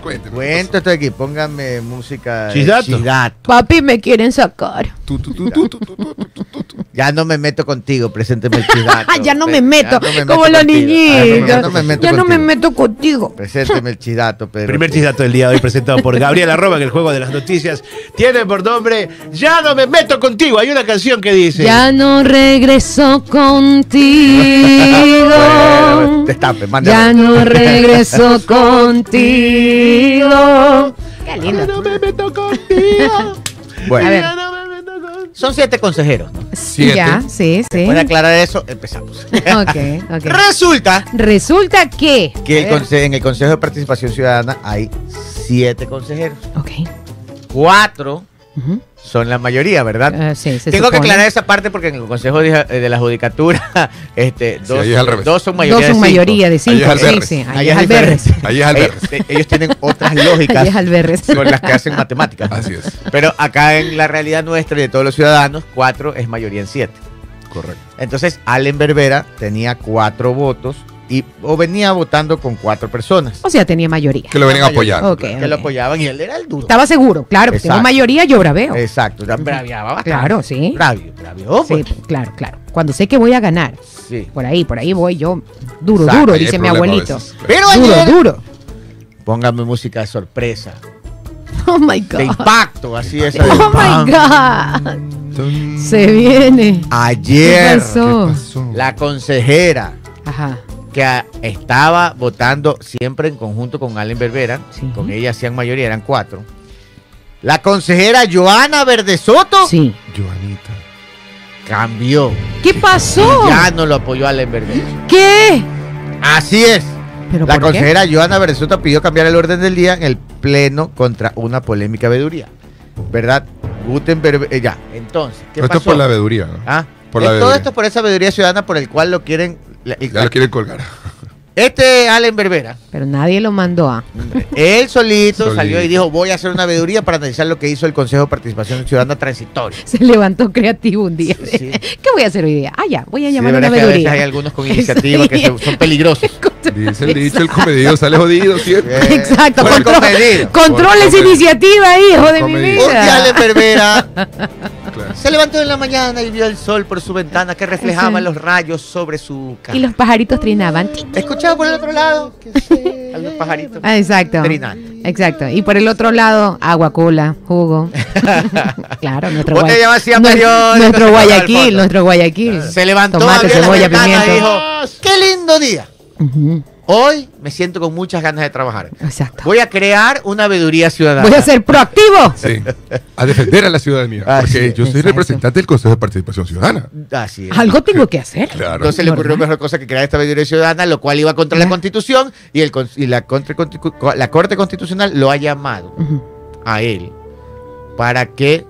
Cuénteme. Cuento esto aquí. Pónganme música. de Chidato. Chidato. Papi, me quieren sacar. Tu, tu, tu, tu, tu, tu, tu, tu, tu, tu. Ya no me meto contigo, presénteme el [LAUGHS] chidato. ya no me meto, ya no me como meto los contigo. niñitos. Ya no me meto Ya no me contigo. meto contigo. Presénteme el chidato, Pedro. Primer chidato del día de hoy presentado por Gabriel Arroba en el juego de las noticias. Tiene por nombre Ya no me meto contigo. Hay una canción que dice. Ya no regreso [LAUGHS] contigo. Destape, mande Ya no [LAUGHS] regreso contigo. Qué lindo. Ya no me meto contigo. Bueno, A ver. Ya no me meto contigo. Son siete consejeros. ¿no? Siete. Ya, sí, sí. Puede aclarar eso, empezamos. Ok, ok. [LAUGHS] Resulta Resulta que. que el conse- en el Consejo de Participación Ciudadana hay siete consejeros. Ok. Cuatro Son la mayoría, ¿verdad? Ah, sí, se Tengo que aclarar esa parte porque en el Consejo de, de la Judicatura [LAUGHS] este, Sí, dos, ahí al revés. dos son Dos mayoría son de mayoría de cinco. es Sí, Alberres. sí. Ahí Ahí es es Alberres. [LAUGHS] Ahí es Alberres. Ellos, ellos tienen otras [LAUGHS] Ahí lógicas es Alberres. con las que hacen matemáticas. Así es. Pero acá en la realidad nuestra y de todos los ciudadanos, cuatro es mayoría en siete. Correcto. Entonces, Allen Berbera tenía cuatro votos y o venía votando con cuatro personas O sea, tenía mayoría. Que lo venían a apoyar. Ok, que lo apoyaban y él era el duro. Estaba seguro, claro. que Tengo Exacto. mayoría, yo braveo. Exacto, braviaba bastante. Claro, sí. Bravio, bravió, Sí, pues. claro, claro. Cuando sé que voy a ganar, Sí. por ahí, por ahí voy yo. Duro, Exacto, duro, dice mi abuelito. veces. Pero Duro, ayer, duro. póngame música de sorpresa, Oh my de God. impacto, así de Oh pam. my God. Se viene. Ayer, ¿Qué pasó? la consejera Ajá. Que estaba votando siempre en conjunto con Allen Berbera, Sí. con ella hacían mayoría, eran cuatro. La consejera Joana Verdesoto Sí. Joanita. cambió. ¿Qué pasó? Ya no lo apoyó Allen Berbera. ¿Qué? Así es. ¿Pero La por qué? consejera Joana Verdesoto pidió cambiar el orden del día en el pleno contra una polémica veeduría. ¿Verdad? Gutenberg, eh, ya. Entonces, ¿qué Esto es por la veeduría, ¿no? Ah, por eh, la todo veeduría. esto por esa veeduría ciudadana por el cual lo quieren. La- Ya lo quieren colgar. Este Allen Berbera, Pero nadie lo mandó a. él solito, Solito. salió y dijo: Voy a hacer una veeduría para analizar lo que hizo el Consejo de Participación Ciudadana Transitorio. Se levantó creativo un día. Sí. [LAUGHS] ¿Qué voy a hacer hoy día? Ah, ya, voy a Sí, llamar a una que a veces veeduría. hay algunos con iniciativa que [LAUGHS] Sí. se- son peligrosos. [LAUGHS] Dice el dicho, el comedido sale jodido siempre. Eh, Exacto, control, control esa iniciativa, hijo de mi día Allen vida. Berbera Claro. se levantó en la mañana y vio el sol por su ventana que reflejaba los rayos sobre su cara. Y los pajaritos trinaban. Escuchaba por el otro lado que [LAUGHS] a los pajaritos. Ah, exacto. Trinando. Exacto. Y por el otro lado, agua, cola, jugo. [LAUGHS] claro, nuestro Guay- nuestro- Nuestro Guayaquil, nuestro Guayaquil. Se levantó, Tomate, cebolla, pimiento. dijo, qué lindo día. Hoy me siento con muchas ganas de trabajar. Exacto. Voy a crear una veeduría ciudadana. Voy a ser proactivo. Sí. A defender a la ciudadanía. Así Porque es. yo soy Exacto. representante del Consejo de Participación Ciudadana. Así es. Algo tengo que hacer. Claro. Entonces le ocurrió mejor cosa que crear esta veeduría ciudadana, lo cual iba contra la. Constitución y, el, con- y la, contra- la Corte Constitucional lo ha llamado a él para que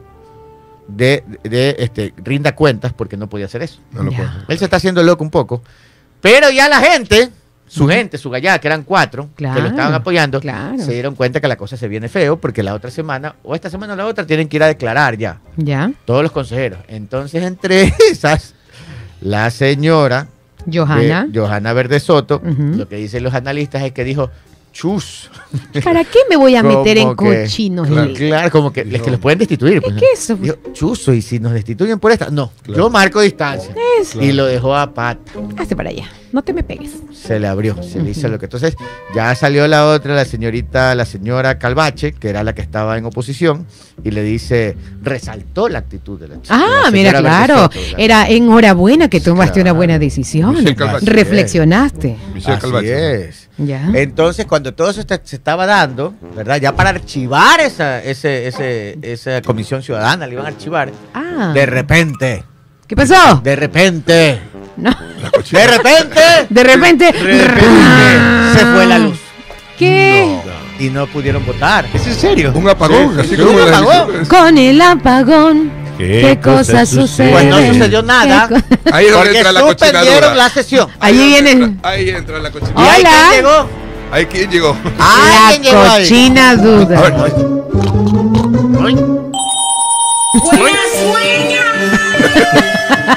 de, de, este, rinda cuentas porque no podía hacer eso. No lo puedo hacer. Él se está haciendo loco un poco. Pero ya la gente, su gente, su gallada, que eran cuatro, que lo estaban apoyando, claro. se dieron cuenta que la cosa se viene feo porque la otra semana, o esta semana o la otra, tienen que ir a declarar ya, Ya. todos los consejeros. Entonces, entre [LAUGHS] esas, la señora Johanna. Johanna Verde Soto, lo que dicen los analistas es que dijo, chus. ¿Para qué me voy a meter en cochinos? claro, como que, es que los pueden destituir. pues, ¿Qué ¿no? es eso? Chuzo, y si nos destituyen por esta, no, Claro. yo marco distancia. Eso. Y lo dejó a pata. Hazte para allá. No te me pegues. se le abrió, se le hizo lo que. Entonces, ya salió la otra, la señorita, la señora Calvache, que era la que estaba en oposición, y le dice, resaltó la actitud de la chica. Ah, la mira, claro. Era enhorabuena que tomaste Claro. una buena decisión. Michelle Calvache. Reflexionaste. Michelle Así Calvache. es. Ya. Entonces, cuando todo eso está- se estaba dando, ¿verdad? Ya para archivar esa, ese, ese, esa comisión ciudadana, le iban a archivar. Ah. De repente, ¿Qué pasó? de repente, No. de repente, De repente. se fue la luz. ¿Qué? Y no pudieron votar. ¿Es en serio? Un apagón, así sí, como un apagón. Con el apagón. ¿Qué ¿Qué, cosas cosas suceden? Pues no sucedió nada. ¿Qué co- Ahí es donde Porque entra la suspendieron cochinadura. la sesión. Allí Ahí entra- Ahí entra la ¿Y cochinadura. Hola. ahí quién llegó? Ahí quién llegó. Ah, ¿quién llegó La ahí? cochina duda. ver, Buena sueña.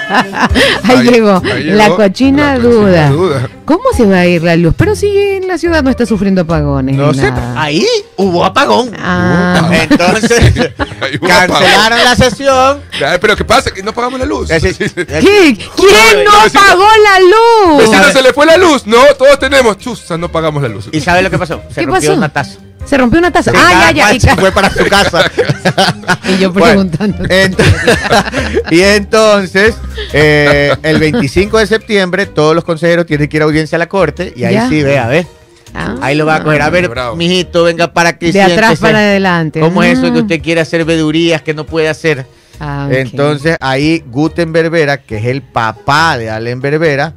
[LAUGHS] Ahí, Ahí- llegó. ahí la cochina la duda. ¿Cómo se va a ir la luz? Pero si en la ciudad no está sufriendo apagones. No sé, ahí hubo apagón. Ah, Entonces, [LAUGHS] hubo [LAUGHS] cancelaron la sesión. Pero ¿qué pasa? Que no pagamos la luz. Es decir, ¿Qué? ¿Quién no apagó la luz? Vecino, se le fue la luz. No, todos tenemos. Chusa, no pagamos la luz. ¿Y sabe lo que pasó? Se ¿Qué rompió pasó? una taza. Se rompió una taza. Ah, ya, ya. Y, fue para su casa. [LAUGHS] y yo Bueno, preguntando. ent- [LAUGHS] y entonces, eh, el 25 de septiembre, todos los consejeros tienen que ir a audiencia a la corte y ahí Ya. sí, ve, a ver. Ah. Ahí lo va a coger. A ver, Bravo. mijito, venga para que De atrás para adelante. ¿Cómo es eso Ah. que usted quiere hacer vedurías que no puede hacer? Ah, ok. Entonces ahí Guten Berbera, que es el papá de Allen Berbera,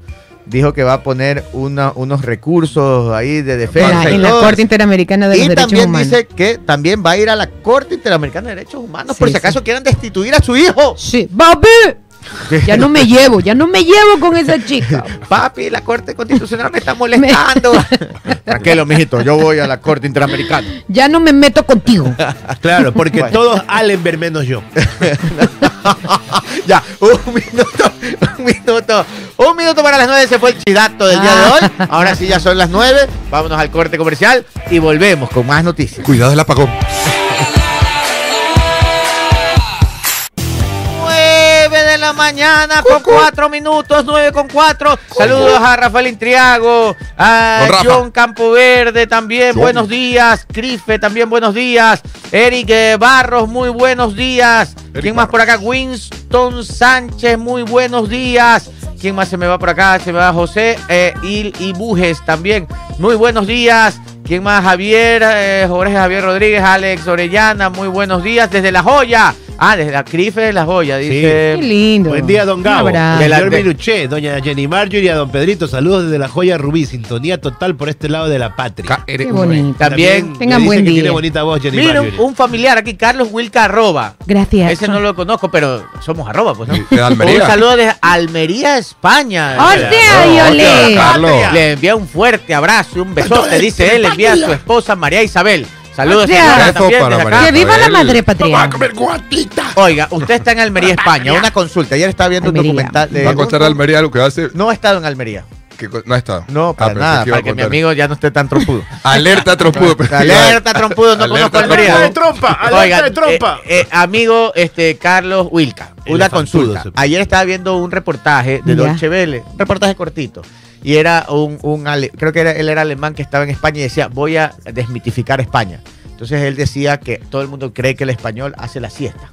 dijo que va a poner una- unos recursos ahí de En defensa. la, y en la. Corte Interamericana de los y Derechos también Humanos. dice que también va a ir a la Corte Interamericana de Derechos Humanos Sí, por si sí. acaso quieran destituir a su hijo. Sí, papi. Ya no me llevo, ya no me llevo con esa chica. [LAUGHS] Papi, la Corte Constitucional me está molestando. [LAUGHS] [LAUGHS] Tranquilo, mijito, yo voy a la Corte Interamericana. Ya no me meto contigo. Claro, porque Bueno. todos Allenberg menos yo. ya, un minuto, un minuto, un minuto para las nueve se fue el chidato del día de hoy. Ahora sí ya son las nueve, vámonos al corte comercial y volvemos con más noticias. Cuidado el apagón. 9 de la mañana con 4 minutos, 9 con 4. Saludos a Rafael Intriago, a. John Campoverde también, John. buenos días. Crife también, buenos días. Eric Barros, muy buenos días. Eric ¿Quién más por acá? Winston Sánchez, muy buenos días. ¿Quién más se me va por acá? Se me va José eh, Il y Bujes también. Muy buenos días. ¿Quién más? Javier, eh, Jorge Javier Rodríguez, Alex Orellana, muy buenos días. Desde La Joya. Ah, desde la Crife de La Joya, dice. Qué lindo. Buen día, don Gabo. Un abrazo. Señor de- doña Jenny Marjorie y a don Pedrito. Saludos desde la joya Rubí. Sintonía total por este lado de la patria. Qué bonito. También Tengan me dice buen que día. tiene bonita voz, Jenny Mira, un, Marjorie. un familiar aquí, Carlos Wilca Arroba. Gracias. Ese no lo conozco, pero somos arroba, pues, ¿no? De Almería. Un saludo de Almería, España. ¡Hostia, No! Carlos. Le envía un fuerte abrazo y un besote, dice él, le envía a su esposa María Isabel. Saludos, señora, Beso también para desde María acá. Que viva la madre patria. Oiga, usted está en Almería, [LAUGHS] España. Una consulta. Ayer estaba viendo Almería. un documental de... Va a contar a Almería lo que hace. No ha estado en Almería. que no ha estado. No, para Ah, pensé nada, a para que mi amigo ya no esté tan trompudo. [LAUGHS] Alerta trompudo. Alerta, trompudo, no Alerta conozco Almería. Alerta de trompa, alerta Oigan, de trompa. eh, eh, amigo este, Carlos Wilca, una consulta. Ayer estaba viendo un reportaje de. Dolce Vele, un reportaje cortito. Y era un, un creo que era, él era alemán que estaba en España y decía, voy a desmitificar España. Entonces él decía que todo el mundo cree que el español hace la siesta.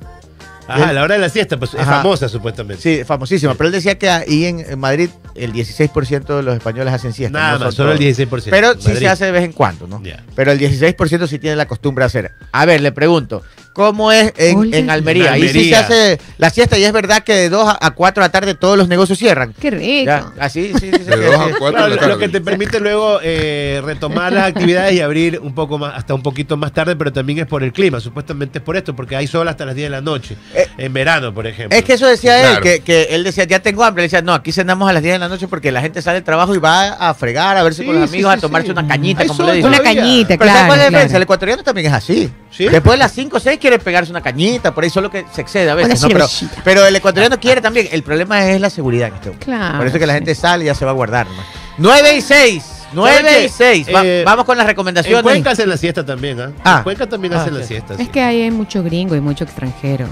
Ajá, a la hora de la siesta, pues es famosa supuestamente. Sí, famosísima. Pero él decía que ahí en, en Madrid el 16% de los españoles hacen siesta. Nada no más, solo el todos. 16%. Pero sí Madrid. se hace de vez en cuando, ¿no? Pero el 16% sí tiene la costumbre de hacer. A ver, le pregunto, ¿cómo es en, Almería? Ahí sí se hace la siesta y es verdad que de 2 a 4 de la tarde todos los negocios cierran. Qué rico. Ya, así, sí, sí, sí, De sí, dos a sí. cuatro Claro, de la lo, tarde. lo que te permite luego eh, retomar las actividades y abrir un poco más, hasta un poquito más tarde, pero también es por el clima, supuestamente es por esto, porque hay sol hasta las 10 de la noche, Eh, en verano, por ejemplo. Es que eso decía él, que, que él decía, ya tengo hambre. Él decía, no, aquí cenamos a las 10 de la noche porque la gente sale del trabajo y va a fregar, a verse Sí, con los amigos, sí, a tomarse sí. una cañita, Hay como le dicen. Una cañita, Pero ¿sabes claro. cuál es la claro. El ecuatoriano también es así. ¿Sí? Después de las 5 o 6 quiere pegarse una cañita, por ahí solo que se excede a veces, ¿no? Pero, el ecuatoriano quiere también. El problema es la seguridad en este momento. Claro, Por eso que la gente sale y ya se va a guardar. ¿no? 9 y 6. 9 qué? y 6. Eh, vamos con las En recomendaciones. Cuenca hacen la siesta también, ¿ah? Ah. En Cuenca también Ah, hacen la sí. siesta. Es sí. que ahí hay mucho gringo y mucho extranjero.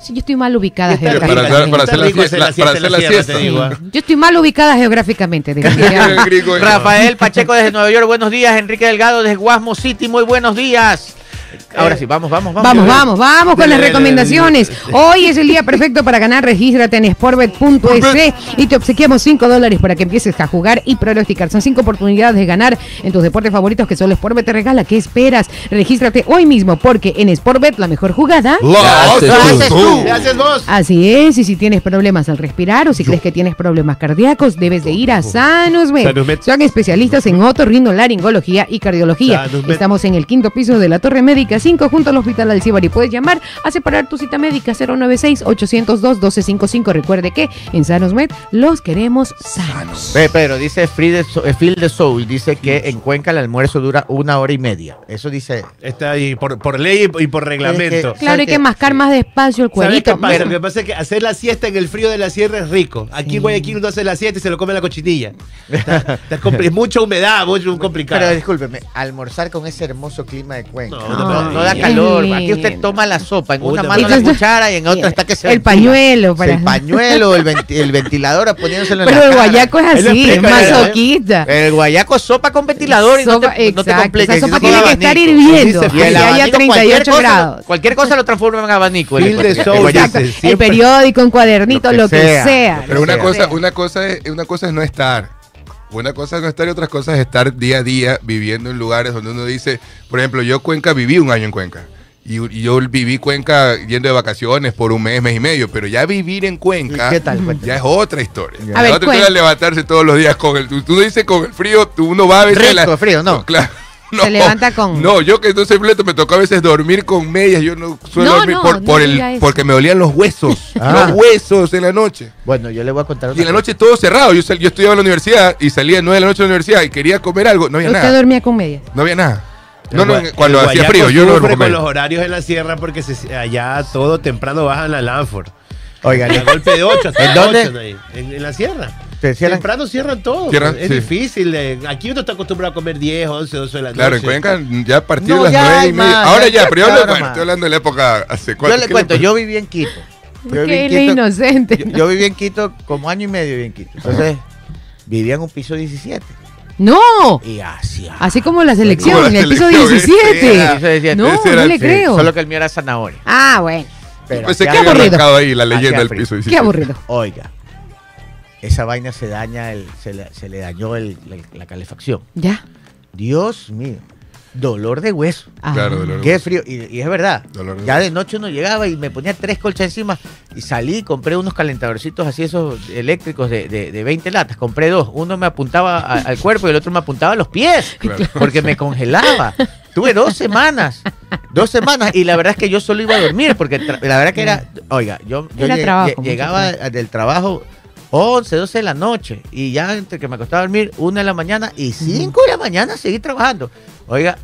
Sí, yo estoy mal ubicada geográficamente. para hacer la la. Yo estoy mal ubicada geográficamente. [LAUGHS] Rafael Pacheco desde Nueva York, buenos días. Enrique Delgado desde Guasmo City, muy buenos días. Ahora sí, vamos, vamos, vamos. Vamos, vamos, vamos con las recomendaciones. Hoy es el día perfecto para ganar. Regístrate en sportbet.es y te obsequiamos 5 dólares para que empieces a jugar y pronosticar. Son 5 oportunidades de ganar en tus deportes favoritos que solo Sportbet te regala. ¿Qué esperas? Regístrate hoy mismo porque en Sportbet la mejor jugada. La haces tú. ¿Qué haces vos? Así es, y si tienes problemas al respirar o si crees que tienes problemas cardíacos, debes de ir a Sanusmed. Sanusmed. Son especialistas en otorrinolaringología y cardiología. Sanusmed. Estamos en el quinto piso de la Torre Médica Médica 5 junto al Hospital Alcibar y puedes llamar a separar tu cita médica 096-802-1255. Recuerde que en Sanos Med los queremos sanos. Ve, Pedro, dice eh, Phil de Soul, dice que en Cuenca el almuerzo dura una hora y media. Eso dice. Está ahí por, por ley y por reglamento. que- Claro, hay que- que mascar más despacio el ¿Sabes qué cuerito. pasa? Pero- Lo que pasa es que hacer la siesta en el frío de la sierra es rico. Aquí en Guayaquil uno hace la siesta y se lo come la cochinilla. Está- está [LAUGHS] mucha humedad, mucho complicado. Pero discúlpeme, almorzar con ese hermoso clima de Cuenca. No, No, no, no da calor. Aquí usted toma la sopa en una mano la Entonces- cuchara y en otra está que se El pañuelo para- El pañuelo, el, venti- el ventilador poniéndoselo en Pero la el cara. guayaco es así, es masoquista. El guayaco es sopa con ventilador y no Sopa- te, no te exacto, compliques. esa sopa tiene que estar hirviendo, Y haya abanico, cualquier 38 cosa- grados. Cualquier cosa lo transforma en abanico. el- periódico, un cuadernito, Lo lo que que sea. sea. Pero una sea. cosa, una cosa es, una cosa es no estar. Una cosa es no estar y otras cosas es estar día a día viviendo en lugares donde uno dice, por ejemplo, yo Cuenca viví un año en Cuenca. Y, y yo viví Cuenca yendo de vacaciones por un mes, mes y medio, pero ya vivir en Cuenca ya es otra historia. A ver, es otra historia levantarse todos los días con el... Tú, tú dices con el frío, tú, uno va a veces... Rico, frío, ¿no. Claro. Se levanta con- No, yo que no soy fleto me tocó a veces dormir con medias. Yo no suelo No, dormir no, por, no por el, eso. porque me dolían los huesos. [LAUGHS] Ah. Los huesos en la noche. Bueno, yo le voy a contar Y una en la noche todo cerrado. Yo, sal- yo estudiaba en la universidad y salía a 9 de la noche de la universidad y quería comer algo. No había Usted nada. dormía con medias. No había nada. No, El no, cuando el hacía frío, yo no duermo con los horarios en la sierra porque se- allá todo temprano bajan la Lanford. Oiga, A golpe de 8 hasta ¿En dónde? En, en la sierra. ¿Te cierran? Temprano cierran todo. Cierran, es sí. difícil. eh, aquí uno está acostumbrado a comer 10, 11, 12 de la Claro, en noche. Cuenca ya a partir No, de las ya 9 hay y media. Ahora ya- pero yo hablo, bueno, estoy hablando de la época hace Yo cuánto. le ¿qué cuento, yo viví en Quito. Yo viví en Quito- inocente. Yo, yo viví en Quito como año y medio viví en Quito. Entonces, vivía en un piso 17. No, Y hacia. así como la Como selección, la en el piso selección, ese 17. era- Piso 17. No, no le sí, creo. Solo que el mío era zanahoria. Ah, bueno, Pero Pensé que Qué había aburrido. arrancado ahí la leyenda del piso. qué 17. aburrido. Oiga, esa vaina se daña, el, se, le, se le dañó el- la, la calefacción. Ya. Dios mío, dolor de hueso. Claro, dolor de Qué hueso. frío. Y, y es verdad. Dolor de Ya hueso. de noche uno llegaba y me ponía tres colchas encima y salí y compré unos calentadorcitos así, esos eléctricos de, de, de 20 latas. Compré dos. Uno me apuntaba a- al cuerpo y el otro me apuntaba a los pies. [LAUGHS] Claro. Porque me congelaba. Tuve dos semanas. Dos semanas. Y la verdad es que yo solo iba a dormir. Porque la verdad que era. Oiga, yo, yo Era trabajo, llegaba del trabajo 11, 12 de la noche. Y ya entre que me acostaba a dormir, una de la mañana y 5 de la mañana seguí trabajando. Oiga,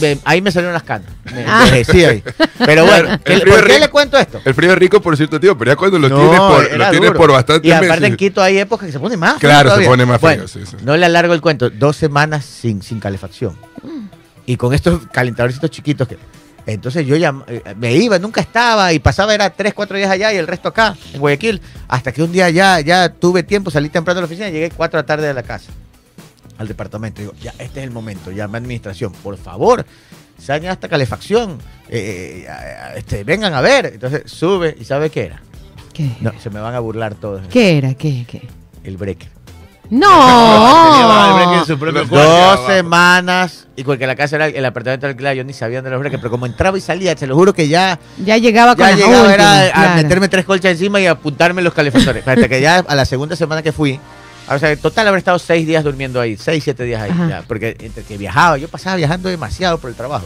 me- ahí me salieron las canas. Me, Ah. envejecí ahí. Pero bueno, El ¿qué- frío ¿por es qué rico. le cuento esto? El frío es rico, por cierto, tío, pero ya cuando lo No, tienes por, lo tienes por bastante Y aparte meses. en Quito hay épocas que se pone más frío Claro, se pone más frío, Bueno, sí, sí. No le alargo el cuento. Dos semanas sin, sin calefacción. Y con estos calentadorcitos chiquitos que... Entonces yo ya eh, me iba, nunca estaba y pasaba, era tres, cuatro días allá y el resto acá, en Guayaquil. Hasta que un día ya, ya tuve tiempo, salí temprano de la oficina y llegué cuatro de la tarde a la casa, al departamento. Digo, ya, este es el momento, llame a administración, por favor, salgan esta calefacción, eh, eh, este, vengan a ver. Entonces sube y ¿sabe qué era? ¿Qué? No, se me van a burlar todos. ¿Qué era? ¿Qué? ¿Qué? El breaker. No. [LAUGHS] su propio Los cuarto. Guardia Dos semanas y porque la casa era el apartamento alquilado, yo ni sabía de los breakers, pero como entraba y salía, se lo juro que ya, Ya llegaba con ya las llegaba era a claro. meterme tres colchas encima y a apuntarme los calefactores. Hasta que ya a la segunda semana que fui, o sea, en total habré estado seis días durmiendo ahí, seis, siete días ahí, ya, porque entre que viajaba, yo pasaba viajando demasiado por el trabajo.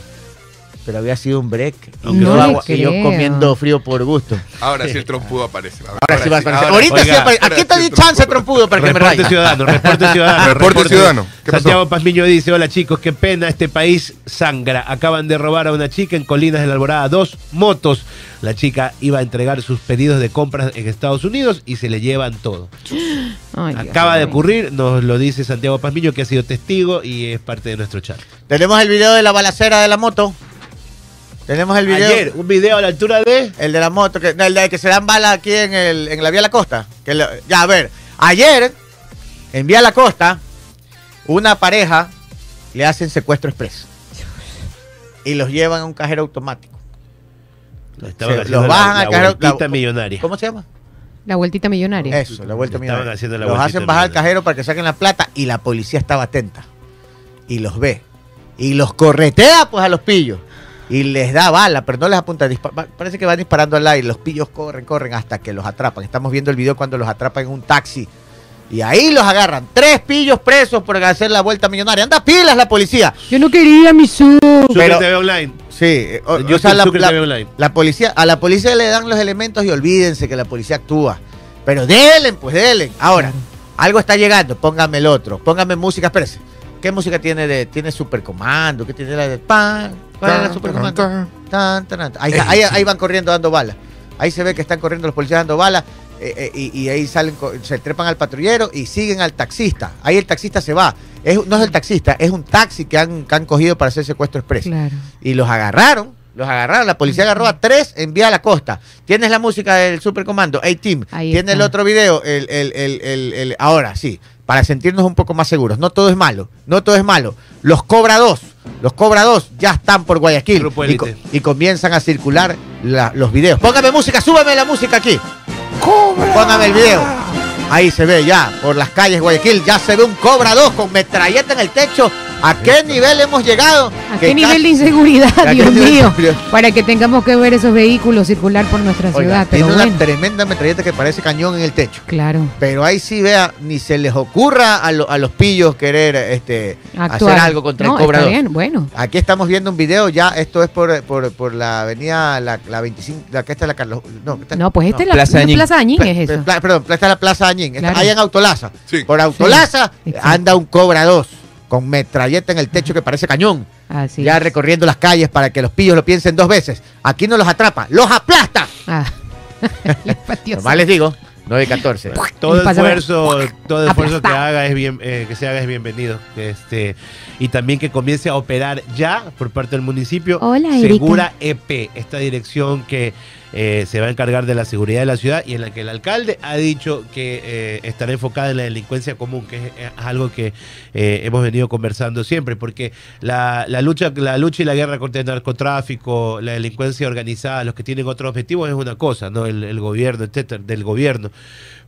Pero había sido un break y, No yo, y yo comiendo frío por gusto. Ahora sí el trompudo aparece. Ahora, sí va a aparecer. ahora Ahorita sí Oiga, aparece. Aquí está sí mi el chance, trompudo. para que me Reporte raye. ciudadano, reporte ciudadano. Reporte ciudadano. Santiago Pazmiño dice, hola chicos, qué pena, este país sangra. Acaban de robar a una chica en Colinas de la Alborada, dos motos. La chica iba a entregar sus pedidos de compras en Estados Unidos y se le llevan todo. [GASPS] Ay, Dios Acaba de ocurrir, nos lo dice Santiago Pazmiño, que ha sido testigo y es parte de nuestro chat. Tenemos el video de la balacera de la moto. Tenemos el video. Ayer, un video a la altura de... El de la moto, que, no, el de que se dan balas aquí en, el, en la Vía La Costa. Que lo- ya, a ver, ayer, en Vía La Costa, una pareja le hacen secuestro expreso. Y los llevan a un cajero automático. Se- los la- bajan la al cajero. millonaria. ¿Cómo se llama? La vueltita millonaria. Eso, la vuelta Estaban millonaria. haciendo la Los hacen bajar al cajero para que saquen la plata y la policía estaba atenta. Y los ve. Y los corretea pues a los pillos. Y les da bala, pero no les apunta. Parece que van disparando al aire. Los pillos corren, corren hasta que los atrapan. Estamos viendo el video cuando los atrapan en un taxi. Y ahí los agarran. Tres pillos presos por hacer la vuelta millonaria. Anda pilas la policía. Yo no quería mi su. Sucre Pero- TV Online. Sí, eh, o, En o sea, la, la- TV Online. la policía, a la policía le dan los elementos y olvídense que la policía actúa. Pero denle, pues denle. Ahora, algo está llegando, póngame el otro, póngame música, espérese. ¿Qué música tiene de, tiene supercomando? ¿Qué tiene la de pan? Ahí, ahí- ahí van corriendo dando balas. Ahí se ve que están corriendo los policías dando balas. eh, eh, y, y ahí salen, se trepan al patrullero y siguen al taxista. Ahí el taxista se va. Es, no es el taxista, es un taxi que han, que han cogido para hacer secuestro expreso Claro. y los agarraron. Los agarraron, la policía agarró a tres, envía a la costa. Tienes la música del supercomando, A-Team. Ahí Tienes el otro video, el, el- el- el- el- ahora sí, para sentirnos un poco más seguros. No todo es malo, no todo es malo. Los Cobra 2, los Cobra 2 ya están por Guayaquil y, co- Élite. y comienzan a circular la- los videos. Póngame música, súbame la música aquí. Póngame el video. Ahí se ve ya, por las calles de Guayaquil, ya se ve un Cobra 2 con metralleta en el techo. ¿A qué nivel hemos llegado? ¿A qué nivel de inseguridad, [LAUGHS] ¿A qué Dios mío? Para que tengamos que ver esos vehículos circular por nuestra Oiga, ciudad. Pero tiene bueno, una tremenda metralleta que parece cañón en el techo. claro. Pero ahí sí, vea, ni se les ocurra a, lo- a los pillos querer este, hacer algo contra no, el Cobra está 2. bien, bueno. Aquí estamos viendo un video, ya esto es por, por, por la avenida, la, la 25, la que está la Carlos. No, esta- No, pues esta es la Plaza la Añín. Plaza Añín, Pla- es eso. pla- perdón, esta es la Plaza Añín. Está Claro. Allá en Autolaza. Sí. Por Autolaza Sí, anda un Cobra 2 con metralleta en el techo que parece cañón. Así ya es. recorriendo las calles para que los pillos lo piensen dos veces. Aquí no los atrapa, los aplasta. Ah. [LAUGHS] Nomás les digo, 9 y 14. todo esfuerzo, todo esfuerzo que haga es bien, eh, que se haga es bienvenido. Este, y también que comience a operar ya por parte del municipio Hola, Erika. Segura EP, esta dirección que eh, se va a encargar de la seguridad de la ciudad y en la que el alcalde ha dicho que eh, estará enfocada en la delincuencia común, que es, algo que eh, hemos venido conversando siempre, porque la, la lucha, la lucha y la guerra contra el narcotráfico, la delincuencia organizada, los que tienen otros objetivos es una cosa, ¿no? El, el gobierno, etcétera, del gobierno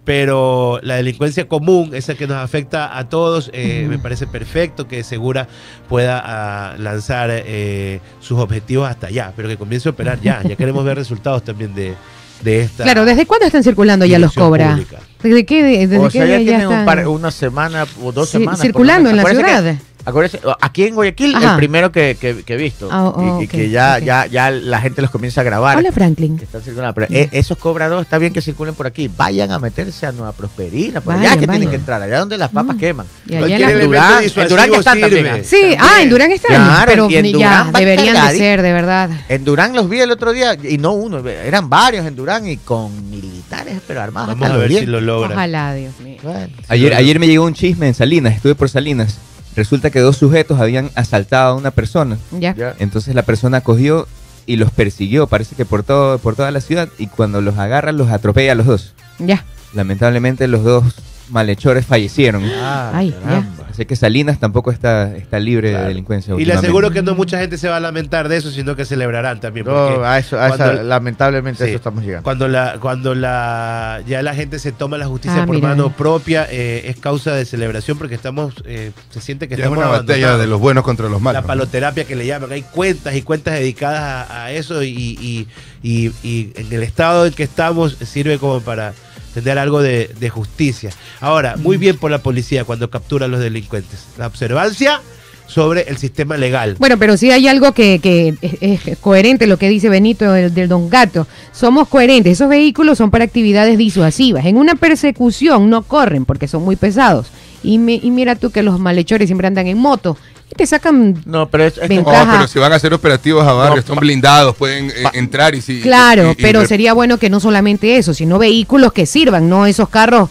pero la delincuencia común, esa que nos afecta a todos, eh, me parece perfecto que Segura pueda ah, lanzar eh, sus objetivos hasta allá, pero que comience a operar ya. Ya queremos ver resultados también de, de esta. Claro, ¿desde cuándo están circulando ya los Cobra? pública. ¿Desde qué, de- desde O qué ya tienen un están? par- una semana o dos Sí, semanas. circulando en la Acuérdense ciudad. Acuérdense, aquí en Guayaquil, Ajá. el primero que, que- que he visto. Ah, oh, y, que ya, ya, ya la gente los comienza a grabar. Hola, Franklin. que están circulando. Pero, eh, esos cobrados está bien que circulen por aquí. Vayan a meterse a Nueva Prosperina. Por allá que vayan. tienen que entrar. Allá donde las papas Mm. queman. Y allá Cualquier en Durán, en Durán ya están sirve. también. Sí, ah, en Durán están, Claro, pero y en ya Durán van deberían de ser, de verdad. En Durán los vi el otro día, y no uno, eran varios en Durán y con militares, pero armados. Vamos hasta a ver si lo logran. Ojalá, Dios mío. Bueno. Ayer, ayer me llegó un chisme en Salinas, estuve por Salinas. Resulta que dos sujetos habían asaltado a una persona. Ya. Entonces la persona cogió y los persiguió, parece que por, todo, por toda la ciudad. Y cuando los agarra, los atropella a los dos. Ya. Lamentablemente, los dos malhechores fallecieron. Ah, Ay, caramba. Así que Salinas tampoco está, está libre Claro. de delincuencia. Y le aseguro que no mucha gente se va a lamentar de eso, sino que celebrarán también. No, porque a eso, a esa- cuando- lamentablemente a eso estamos llegando. Cuando la, cuando la ya la gente se toma la justicia Ah, por mira. mano propia, eh, es causa de celebración porque estamos, eh, se siente que Ya es estamos una batalla de los buenos contra los malos. La paloterapia que le llaman, hay cuentas y cuentas dedicadas a, a eso y, y- y- y en el estado en que estamos sirve como para tener algo de, justicia. Ahora, muy bien por la policía cuando captura a los delincuentes. La observancia sobre el sistema legal. Bueno, pero sí hay algo que, es, coherente lo que dice Benito del, Don Gato. Somos coherentes. Esos vehículos son para actividades disuasivas. En una persecución no corren porque son muy pesados. Y, y mira tú que los malhechores siempre andan en moto y te sacan. No, pero es, es que- Ventaja. pero si van a hacer operativos a barrios, No, están blindados, pueden eh, entrar y si. Claro, y- y- pero y- sería bueno que no solamente eso, sino vehículos que sirvan, no esos carros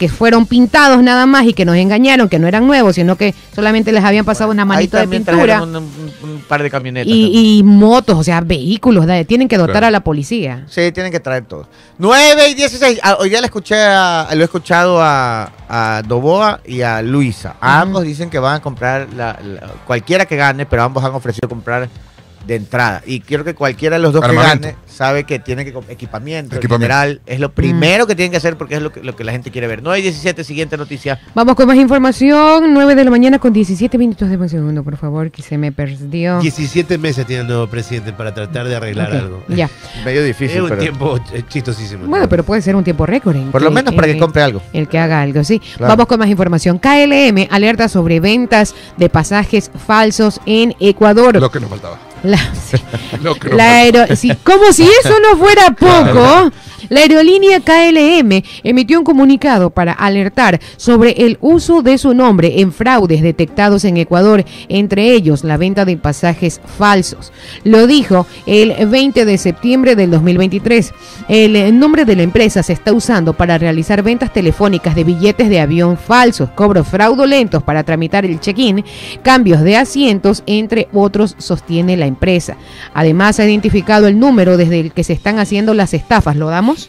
que fueron pintados nada más y que nos engañaron, que no eran nuevos, sino que solamente les habían pasado una ahí manito de también pintura. un, un- un par de camionetas. Y, y motos, o sea, vehículos, tienen que dotar Claro. a la policía. Sí, tienen que traer todos. 9 y 16. Ah, hoy día le escuché a- lo he escuchado a, a Doboa y a Luisa. Ambos dicen que van a comprar la- la- cualquiera que gane, pero ambos han ofrecido comprar de entrada. Y quiero que cualquiera de los dos Armamento. que gane sabe que tiene que equipamiento, en Equipamiento. general. Es lo primero que tienen que hacer porque es lo que, lo que la gente quiere ver. 9 y 17, siguiente noticia. Vamos con más información, 9 de la mañana con 17 minutos de un segundo, por favor, que se me perdió. 17 meses tiene el nuevo presidente para tratar de arreglar algo. Ya. [LAUGHS] Medio difícil, es un pero tiempo eh, chistosísimo. Bueno, pero puede ser un tiempo récord. en por lo menos para que el- compre algo. El que haga algo, sí. Claro. Vamos con más información. KLM alerta sobre ventas de pasajes falsos en Ecuador. Lo que nos faltaba. La, [LAUGHS] la aero- sí, como si eso no fuera poco, la aerolínea KLM emitió un comunicado para alertar sobre el uso de su nombre en fraudes detectados en Ecuador, entre ellos la venta de pasajes falsos. Lo dijo el 20 de septiembre del 2023. El nombre de la empresa se está usando para realizar ventas telefónicas de billetes de avión falsos, cobros fraudulentos para tramitar el check-in, cambios de asientos, entre otros, sostiene la empresa. Además, ha identificado el número desde el que se están haciendo las estafas. ¿Lo damos?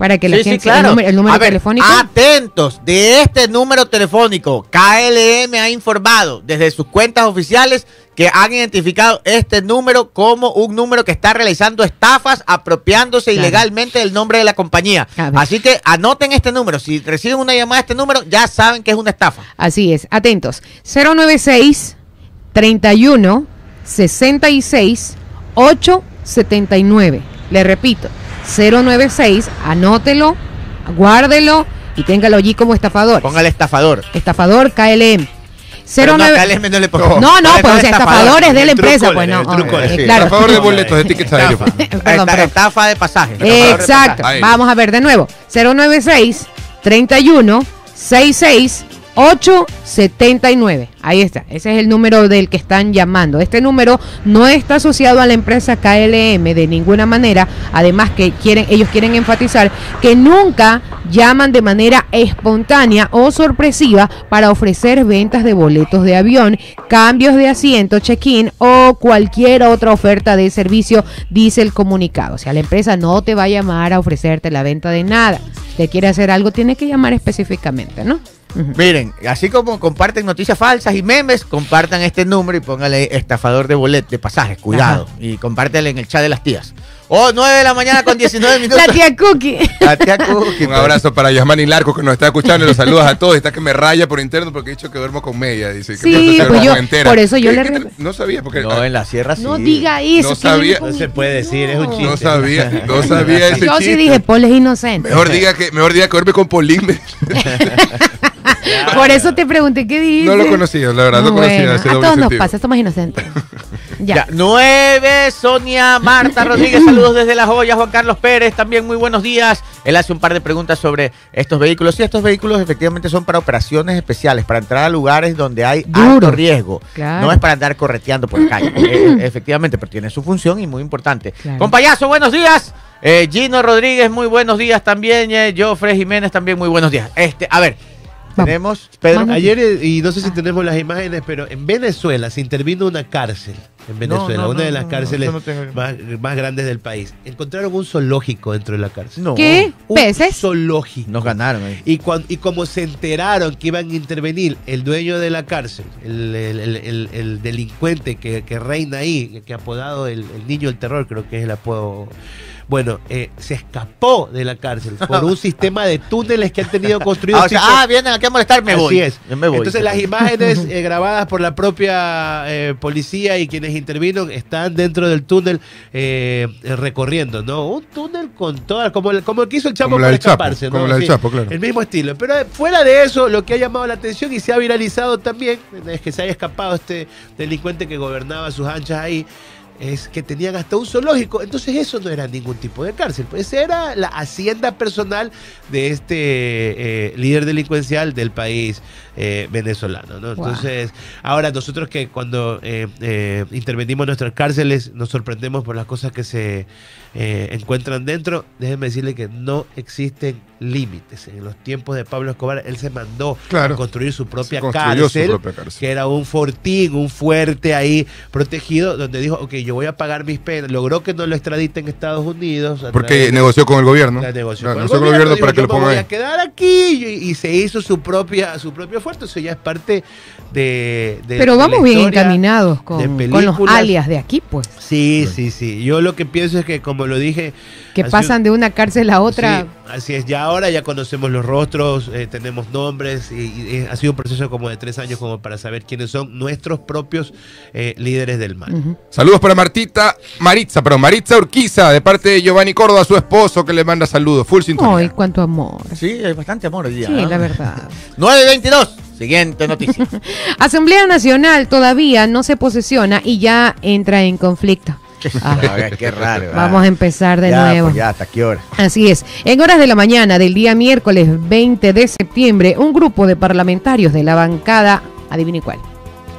Para que la Sí, sí, gente claro. el número, el número A ver, telefónico. Atentos, de este número telefónico, KLM ha informado desde sus cuentas oficiales que han identificado este número como un número que está realizando estafas, apropiándose Claro. ilegalmente del nombre de la compañía. Así que anoten este número. Si reciben una llamada a este número, ya saben que es una estafa. Así es, atentos. 096 31 66 879. Le repito, 096, anótelo, guárdelo y téngalo allí como estafador. Póngale estafador. Estafador KLM. Pero no, 09 KLM no le. No, no, pues o sea, estafadores de la empresa, truco, pues no. el truco, oh, eh, sí. claro. Estafador de boletos de tickets aéreos. [LAUGHS] Estafa de pasaje. estafador de Exacto. Vamos a ver de nuevo. 096 31 66 879. Ahí está. Ese es el número del que están llamando. Este número no está asociado a la empresa KLM de ninguna manera. Además que quieren ellos quieren enfatizar que nunca llaman de manera espontánea o sorpresiva para ofrecer ventas de boletos de avión, cambios de asiento, check-in o cualquier otra oferta de servicio, dice el comunicado. O sea, la empresa no te va a llamar a ofrecerte la venta de nada. Te quiere hacer algo, tiene que llamar específicamente, ¿no? Miren, así como comparten noticias falsas y memes, compartan este número y póngale estafador de bolet de pasajes, cuidado. Y compártelo en el chat de las tías. Oh, 9 de la mañana con 19 [LAUGHS] minutos. La tía Cookie. La tía Cookie, Un abrazo para Yasmani Larco que nos está escuchando y los saludos a todos. Está que me raya por interno porque he dicho que duermo con media. Dice que Sí, ser pues yo- entera. por eso yo ¿Qué- le re- No sabía porque No, en la sierra sí. No diga eso. No sabía. No se puede decir, es un chiste. no sabía, no [LAUGHS] sabía ese Yo chiste. sí dije, Paul es inocente. Mejor diga que mejor diga que duerme con Polín. [LAUGHS] Por eso te pregunté qué dices. No lo conocía, la verdad, no conocía Bueno, ese a todos nos pasa, somos inocentes. [LAUGHS] Ya. Ya. 9, Sonia Marta Rodríguez, saludos desde La Joya, Juan Carlos Pérez, también muy buenos días. Él hace un par de preguntas sobre estos vehículos. Sí, estos vehículos efectivamente son para operaciones especiales, para entrar a lugares donde hay Duro. alto riesgo. Claro. No es para andar correteando por la calle. [CLEARS THROAT] Eh, efectivamente, pero tiene su función y muy importante. Claro. Compayazo, buenos días. Eh, Gino Rodríguez, muy buenos días también. Eh, Jofre Jiménez, también muy buenos días. Este, a ver. Tenemos, Pedro. Ayer, eh, y no sé si tenemos las imágenes, pero en Venezuela se intervino una cárcel. En Venezuela, no, una de las no, cárceles más, más grandes del país. Encontraron un zoológico dentro de la cárcel. No. ¿Qué? Un ¿Peces? zoológico. Nos ganaron ahí. Y, cuan- y como se enteraron que iban a intervenir el dueño de la cárcel, el, el- el- el- el delincuente que, que reina ahí, que apodado el, el niño del terror, creo que es el apodo. Bueno, eh, se escapó de la cárcel por un [LAUGHS] sistema de túneles que han tenido [LAUGHS] construidos. Ah, o sea, ah, vienen aquí a molestar, me Así voy. es. Yo me voy. Entonces las imágenes [LAUGHS] eh, grabadas por la propia eh, policía y quienes intervino están dentro del túnel eh, recorriendo, ¿no? Un túnel con todas, como el, como el que hizo el Chapo Como para Chapo, escaparse, ¿no? como la del Chapo, claro. El mismo estilo. Pero eh, fuera de eso, lo que ha llamado la atención y se ha viralizado también, es que se haya escapado este delincuente que gobernaba sus anchas ahí. Es que tenían hasta un zoológico, entonces eso no era ningún tipo de cárcel, pues era la hacienda personal de este eh, líder delincuencial del país eh, venezolano. ¿no? Wow. Entonces, ahora nosotros que cuando eh, intervenimos en nuestras cárceles nos sorprendemos por las cosas que se eh, encuentran dentro, déjenme decirle que no existen límites. En los tiempos de Pablo Escobar, él se mandó Claro. a construir su propia construyó su cárcel, propia cárcel. que era un fortín, un fuerte ahí protegido, donde dijo, ok, yo voy a pagar mis penas. Logró que no lo extraditen en Estados Unidos. a Porque de- negoció con el gobierno. la negoció Claro, con el negoció con el gobierno dijo, para que yo lo me voy ahí. a quedar aquí y, y se hizo su propia su propio esfuerzo eso ya es parte de, de- Pero de vamos la bien encaminados con, de con los alias de aquí, pues. sí sí sí yo lo que pienso es que como lo dije Que pasan de una cárcel a otra. Sí, así es, ya ahora ya conocemos los rostros, eh, tenemos nombres y, y, eh, ha sido un proceso como de tres años como para saber quiénes son nuestros propios eh, líderes del mal. Saludos para Martita, Maritza, perdón, Maritza Urquiza, de parte de Giovanni Córdoba, su esposo, que le manda saludos. Full sintonía. Ay, cuánto amor. Sí, hay bastante amor hoy día. Sí, ¿no? la verdad. [LAUGHS] 922. Siguiente noticia. [LAUGHS] Asamblea Nacional todavía no se posesiona y ya entra en conflicto. Ah, [LAUGHS] A ver, qué raro. ¿verdad? vamos a empezar de Ya, nuevo. pues ya, ¿hasta qué hora? Así es. En horas de la mañana del día miércoles 20 de septiembre, un grupo de parlamentarios de la bancada, adivine cuál,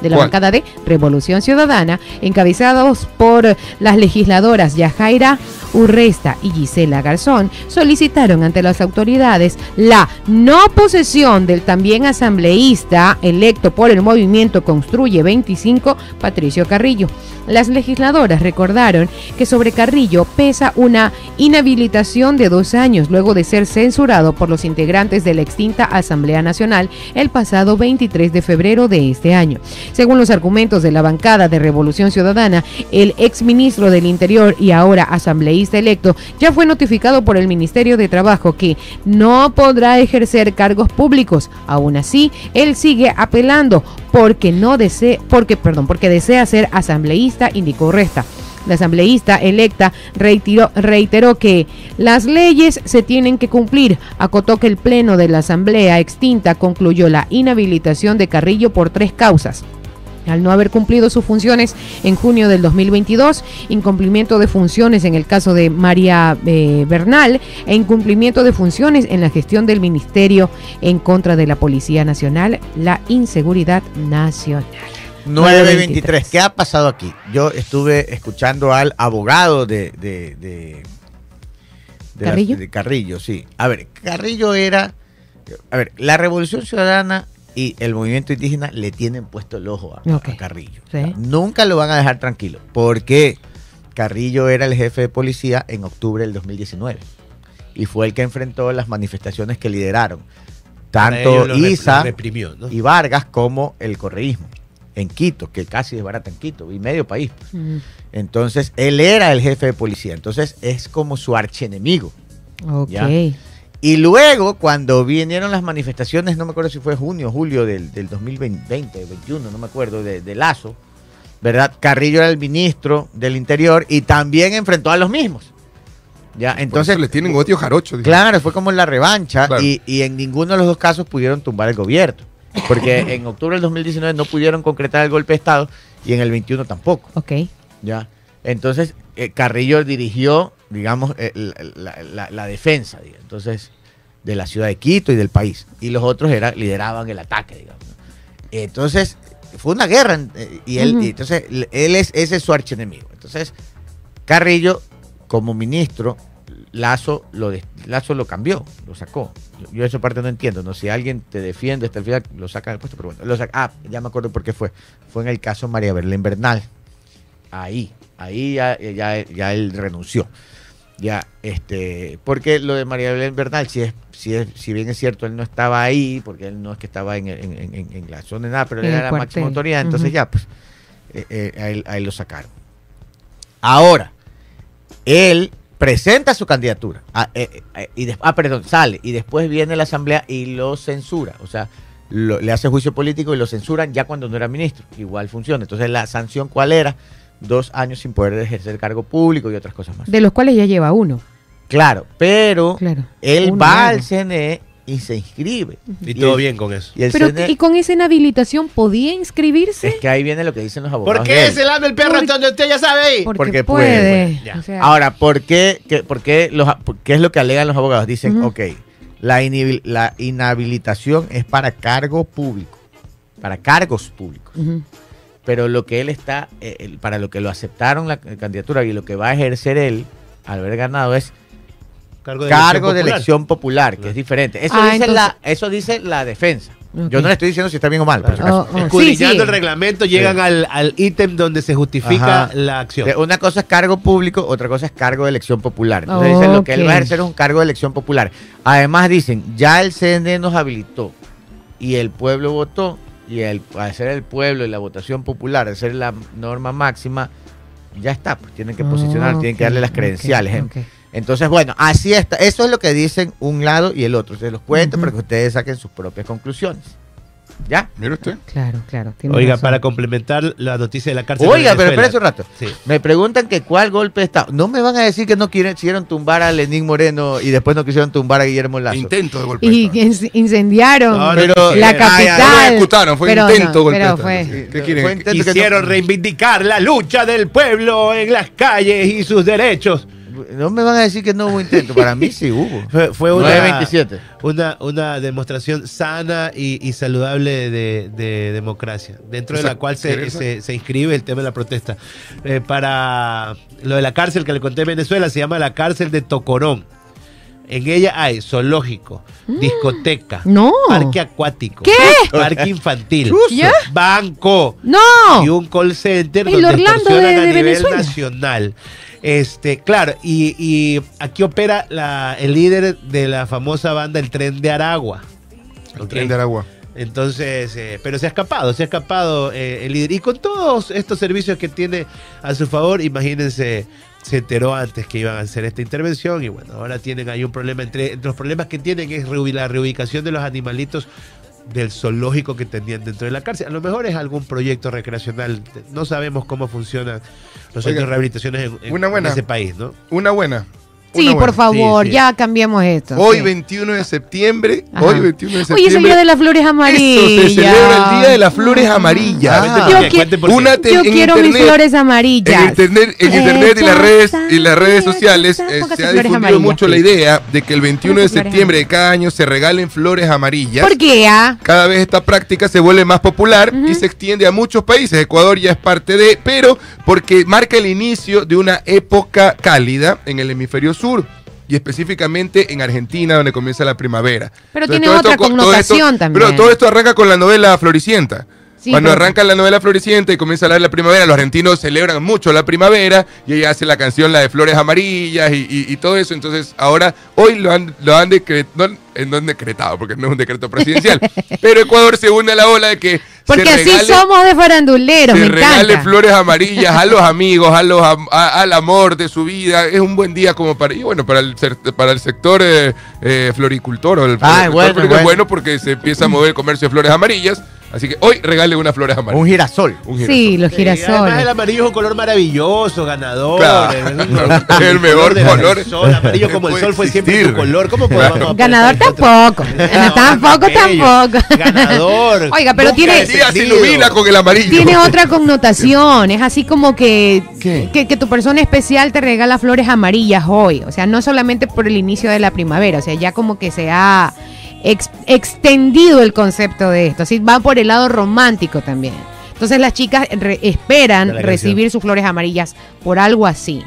de la ¿Cuál? bancada de Revolución Ciudadana, encabezados por las legisladoras Yajaira Urresta y Gisela Garzón, solicitaron ante las autoridades la no posesión del también asambleísta electo por el movimiento Construye 25, Patricio Carrillo. Las legisladoras recordaron que sobre Carrillo pesa una inhabilitación de dos años luego de ser censurado por los integrantes de la extinta Asamblea Nacional el pasado 23 de febrero de este año. Según los argumentos de la bancada de Revolución Ciudadana, el exministro del Interior y ahora asambleísta electo ya fue notificado por el Ministerio de Trabajo que no podrá ejercer cargos públicos. Aún así, él sigue apelando porque no desea, porque perdón, porque desea ser asambleísta, indicó Resta. La asambleísta electa reiteró, reiteró que las leyes se tienen que cumplir. Acotó que el Pleno de la Asamblea extinta concluyó la inhabilitación de Carrillo por tres causas. Al no haber cumplido sus funciones en junio del 2022, incumplimiento de funciones en el caso de María eh, Bernal e incumplimiento de funciones en la gestión del Ministerio en contra de la Policía Nacional, la inseguridad nacional. 923. ¿Qué ha pasado aquí? Yo estuve escuchando al abogado de. de, de- de la- ¿Carrillo? de Carrillo, sí. A ver, Carrillo era. A ver, la Revolución Ciudadana y el movimiento indígena le tienen puesto el ojo a. Carrillo. Sí. O sea, nunca lo van a dejar tranquilo. Porque Carrillo era el jefe de policía en octubre del 2019. Y fue el que enfrentó las manifestaciones que lideraron. Tanto ISA lo reprimió, ¿no? y Vargas como el correísmo en Quito, que casi desbarata en Quito y medio país. Mm, Entonces, él era el jefe de policía. Entonces, es como su archienemigo. Ok. Ya. Y luego, cuando vinieron las manifestaciones, no me acuerdo si fue junio o julio del, del 2020, 21, no me acuerdo, de, de Lazo, ¿verdad? Carrillo era el ministro del Interior y también enfrentó a los mismos. Ya, Entonces entonces, le tienen odio jarocho. Claro, fue como la revancha Claro. y, y en ninguno de los dos casos pudieron tumbar el gobierno. Porque [LAUGHS] en octubre del 2019 no pudieron concretar el golpe de Estado y en el 21 tampoco. Ok. ¿ya? Entonces, eh, Carrillo dirigió, digamos, eh, la, la- la- la defensa, diga, entonces, de la ciudad de Quito y del país. Y los otros era, lideraban el ataque, digamos. Entonces, fue una guerra eh, y él, y entonces, él es, ese es su archienemigo. Entonces, Carrillo, como ministro, Lazo lo, Lazo lo cambió, lo sacó. Yo, esa parte no entiendo, ¿no? Si alguien te defiende hasta el final, lo saca del puesto, pero bueno, lo saca. Ah, ya me acuerdo por qué fue. Fue en el caso María Belén Bernal. Ahí, ahí ya, ya, ya él renunció. Ya, este, porque lo de María Belén Bernal, si es, si es, si bien es cierto, él no estaba ahí, porque él no es que estaba en, en- en- en- la zona de nada, pero él era la máxima autoridad, entonces ya, pues, eh, eh, a, él, a él lo sacaron. Ahora, él presenta su candidatura. Ah, eh, eh, y des- ah, perdón, sale. Y después viene la asamblea y lo censura. O sea, lo- le hace juicio político y lo censuran ya cuando no era ministro. Igual funciona. Entonces, la sanción, ¿cuál era? Dos años sin poder ejercer cargo público y otras cosas más. De los cuales ya lleva uno. Claro, pero Claro. él va al CNE y se inscribe. Y todo el- bien con eso. Y Pero, CNE ¿y con esa inhabilitación podía inscribirse? es que ahí viene lo que dicen los abogados. ¿Por qué se lame el perro donde usted ya sabe ahí? Porque, porque puede. puede, Ya. O sea, Ahora, ¿por qué, qué, por qué los, por- qué es lo que alegan los abogados? Dicen, Ujú. ok, la, inhibil- la inhabilitación es para cargo público, para cargos públicos. ujú. Pero lo que él está, eh, para lo que lo aceptaron la candidatura y lo que va a ejercer él al haber ganado es Cargo cargo de popular. elección popular, que es diferente. Eso, Ah, dice, entonces- la, eso dice la defensa. Yo no le estoy diciendo si está bien o mal. si acaso. Oh, oh, Escudriñando sí, sí. el reglamento, llegan al, al ítem donde se justifica Ajá. la acción. Una cosa es cargo público, otra cosa es cargo de elección popular. Entonces dicen lo que él va a ejercer es un cargo de elección popular. Además dicen, ya el CNE nos habilitó y el pueblo votó y el, al ser el pueblo y la votación popular, al ser la norma máxima, ya está, pues tienen que posicionar, tienen que darle las credenciales. ¿eh? Entonces, bueno, así está. Eso es lo que dicen un lado y el otro. Se los cuento Ujú. para que ustedes saquen sus propias conclusiones. ¿Ya? Mire usted. Claro, claro. tiene Oiga, razón. para complementar la noticia de la cárcel. de Oiga, pero espera Venezuela. un rato. Sí. Me preguntan que cuál golpe está. No me van a decir que no quieren, quisieron tumbar a Lenín Moreno y después no quisieron tumbar a Guillermo Lazo. Intento de golpe. Y de incendiaron No, no Pero- la capital. no lo ejecutaron, fue Pero intento no, golpe de pero Estado. fue-. ¿Qué quieren? Fue intento que Quisieron no- reivindicar la lucha del pueblo en las calles y sus derechos. No me van a decir que no hubo intento. Para mí sí hubo. [LAUGHS] Fue, fue una, 927. una, una demostración sana y, y saludable de, de democracia, dentro de la cual se, se, se inscribe el tema de la protesta. Eh, para lo de la cárcel que le conté en Venezuela, se llama la cárcel de Tocorón. En ella hay zoológico, discoteca, No. parque acuático, ¿Qué? parque infantil, [LAUGHS] ¿Ya? banco, No. y un call center El donde Orlando de- a de nivel Venezuela. nacional. Este, claro, y, y aquí opera la, el líder de la famosa banda El Tren de Aragua. El tren de Aragua. Entonces, eh, pero se ha escapado, se ha escapado eh, el líder. Y con todos estos servicios que tiene a su favor, imagínense, se enteró antes que iban a hacer esta intervención y bueno, ahora tienen ahí un problema. Entre, entre los problemas que tienen es la reubicación de los animalitos del zoológico que tenían dentro de la cárcel. A lo mejor es algún proyecto recreacional. No sabemos cómo funcionan los Oiga, centros de rehabilitación en, en- una buena. en ese país, ¿no? Una buena. Sí, por favor, Sí, sí. ya cambiamos esto. Hoy, sí. 21 de septiembre. Ajá. Hoy, 21 de Hoy septiembre. es el día de las flores Eso, amarillas. se celebra el Día de las Flores Amarillas. Ah. Yo qué. Una te- quiero mis flores amarillas. En internet, en internet y las redes y las redes sociales eh, se ha difundido amarillas. mucho la idea de que el 21 de septiembre de cada año se regalen flores amarillas. ¿Por qué? ah? Cada vez esta práctica se vuelve más popular y se extiende a muchos países. Ecuador ya es parte de, pero porque marca el inicio de una época cálida en el hemisferio sur y específicamente en Argentina, donde comienza la primavera. Pero Entonces, tiene otra esto- connotación esto- también. Pero todo esto arranca con la novela Floricienta. Sí, Cuando pero- arranca la novela Floricienta y comienza a hablar de la primavera, los argentinos celebran mucho la primavera y ella hace la canción, la de flores amarillas y, y- y todo eso. Entonces, ahora, hoy lo han, lo han decretado, no han decretado, porque no es un decreto presidencial, [LAUGHS] pero Ecuador se une a la ola de que Porque se así regale, somos de faranduleros, se me regale encanta. flores amarillas a los amigos, a los am- a- al amor de su vida. Es un buen día como para, y bueno, para el, para el sector eh, eh, floricultor o el Ah, bueno, floricultor es bueno. bueno porque se empieza a mover el comercio de flores amarillas. Así que hoy regale unas flores Un amarillas. girasol. Un Sí, girasol. los Sí, además el girasoles. amarillo es un color maravilloso, ganador. Claro. es un [LAUGHS] el mejor del color. sol, amarillo como el sol fue siempre tu color. ¿Cómo podemos Ganador tampoco. No, tampoco, tampoco. Ganador. Oiga, pero Nunca tiene- El día se descendido. ilumina con el amarillo. Tiene otra connotación, es así como que, que, que tu persona especial te regala flores amarillas hoy, o sea, no solamente por el inicio de la primavera, o sea, ya como que se ha ex- extendido el concepto de esto, así va por el lado romántico también. Entonces las chicas re- esperan recibir sus flores amarillas por algo así.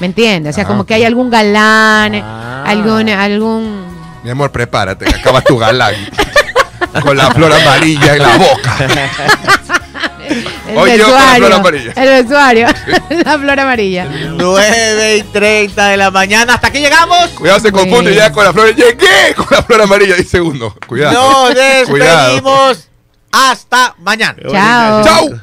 ¿Me entiendes? O sea, Ah, como que hay algún galán, Ah. algún algún Mi amor, prepárate, acabas tu galán. [LAUGHS] con la flor amarilla en la boca. el Hoy yo con la flor vestuario, amarilla. el vestuario, [LAUGHS] la flor amarilla. 9 y 30 de la mañana. ¿Hasta aquí llegamos? Cuidado, se confunde ya con la flor. Llegué con la flor amarilla, dice uno. Cuidado. Nos [LAUGHS] Cuidado. despedimos. Hasta mañana. Chao. Chau.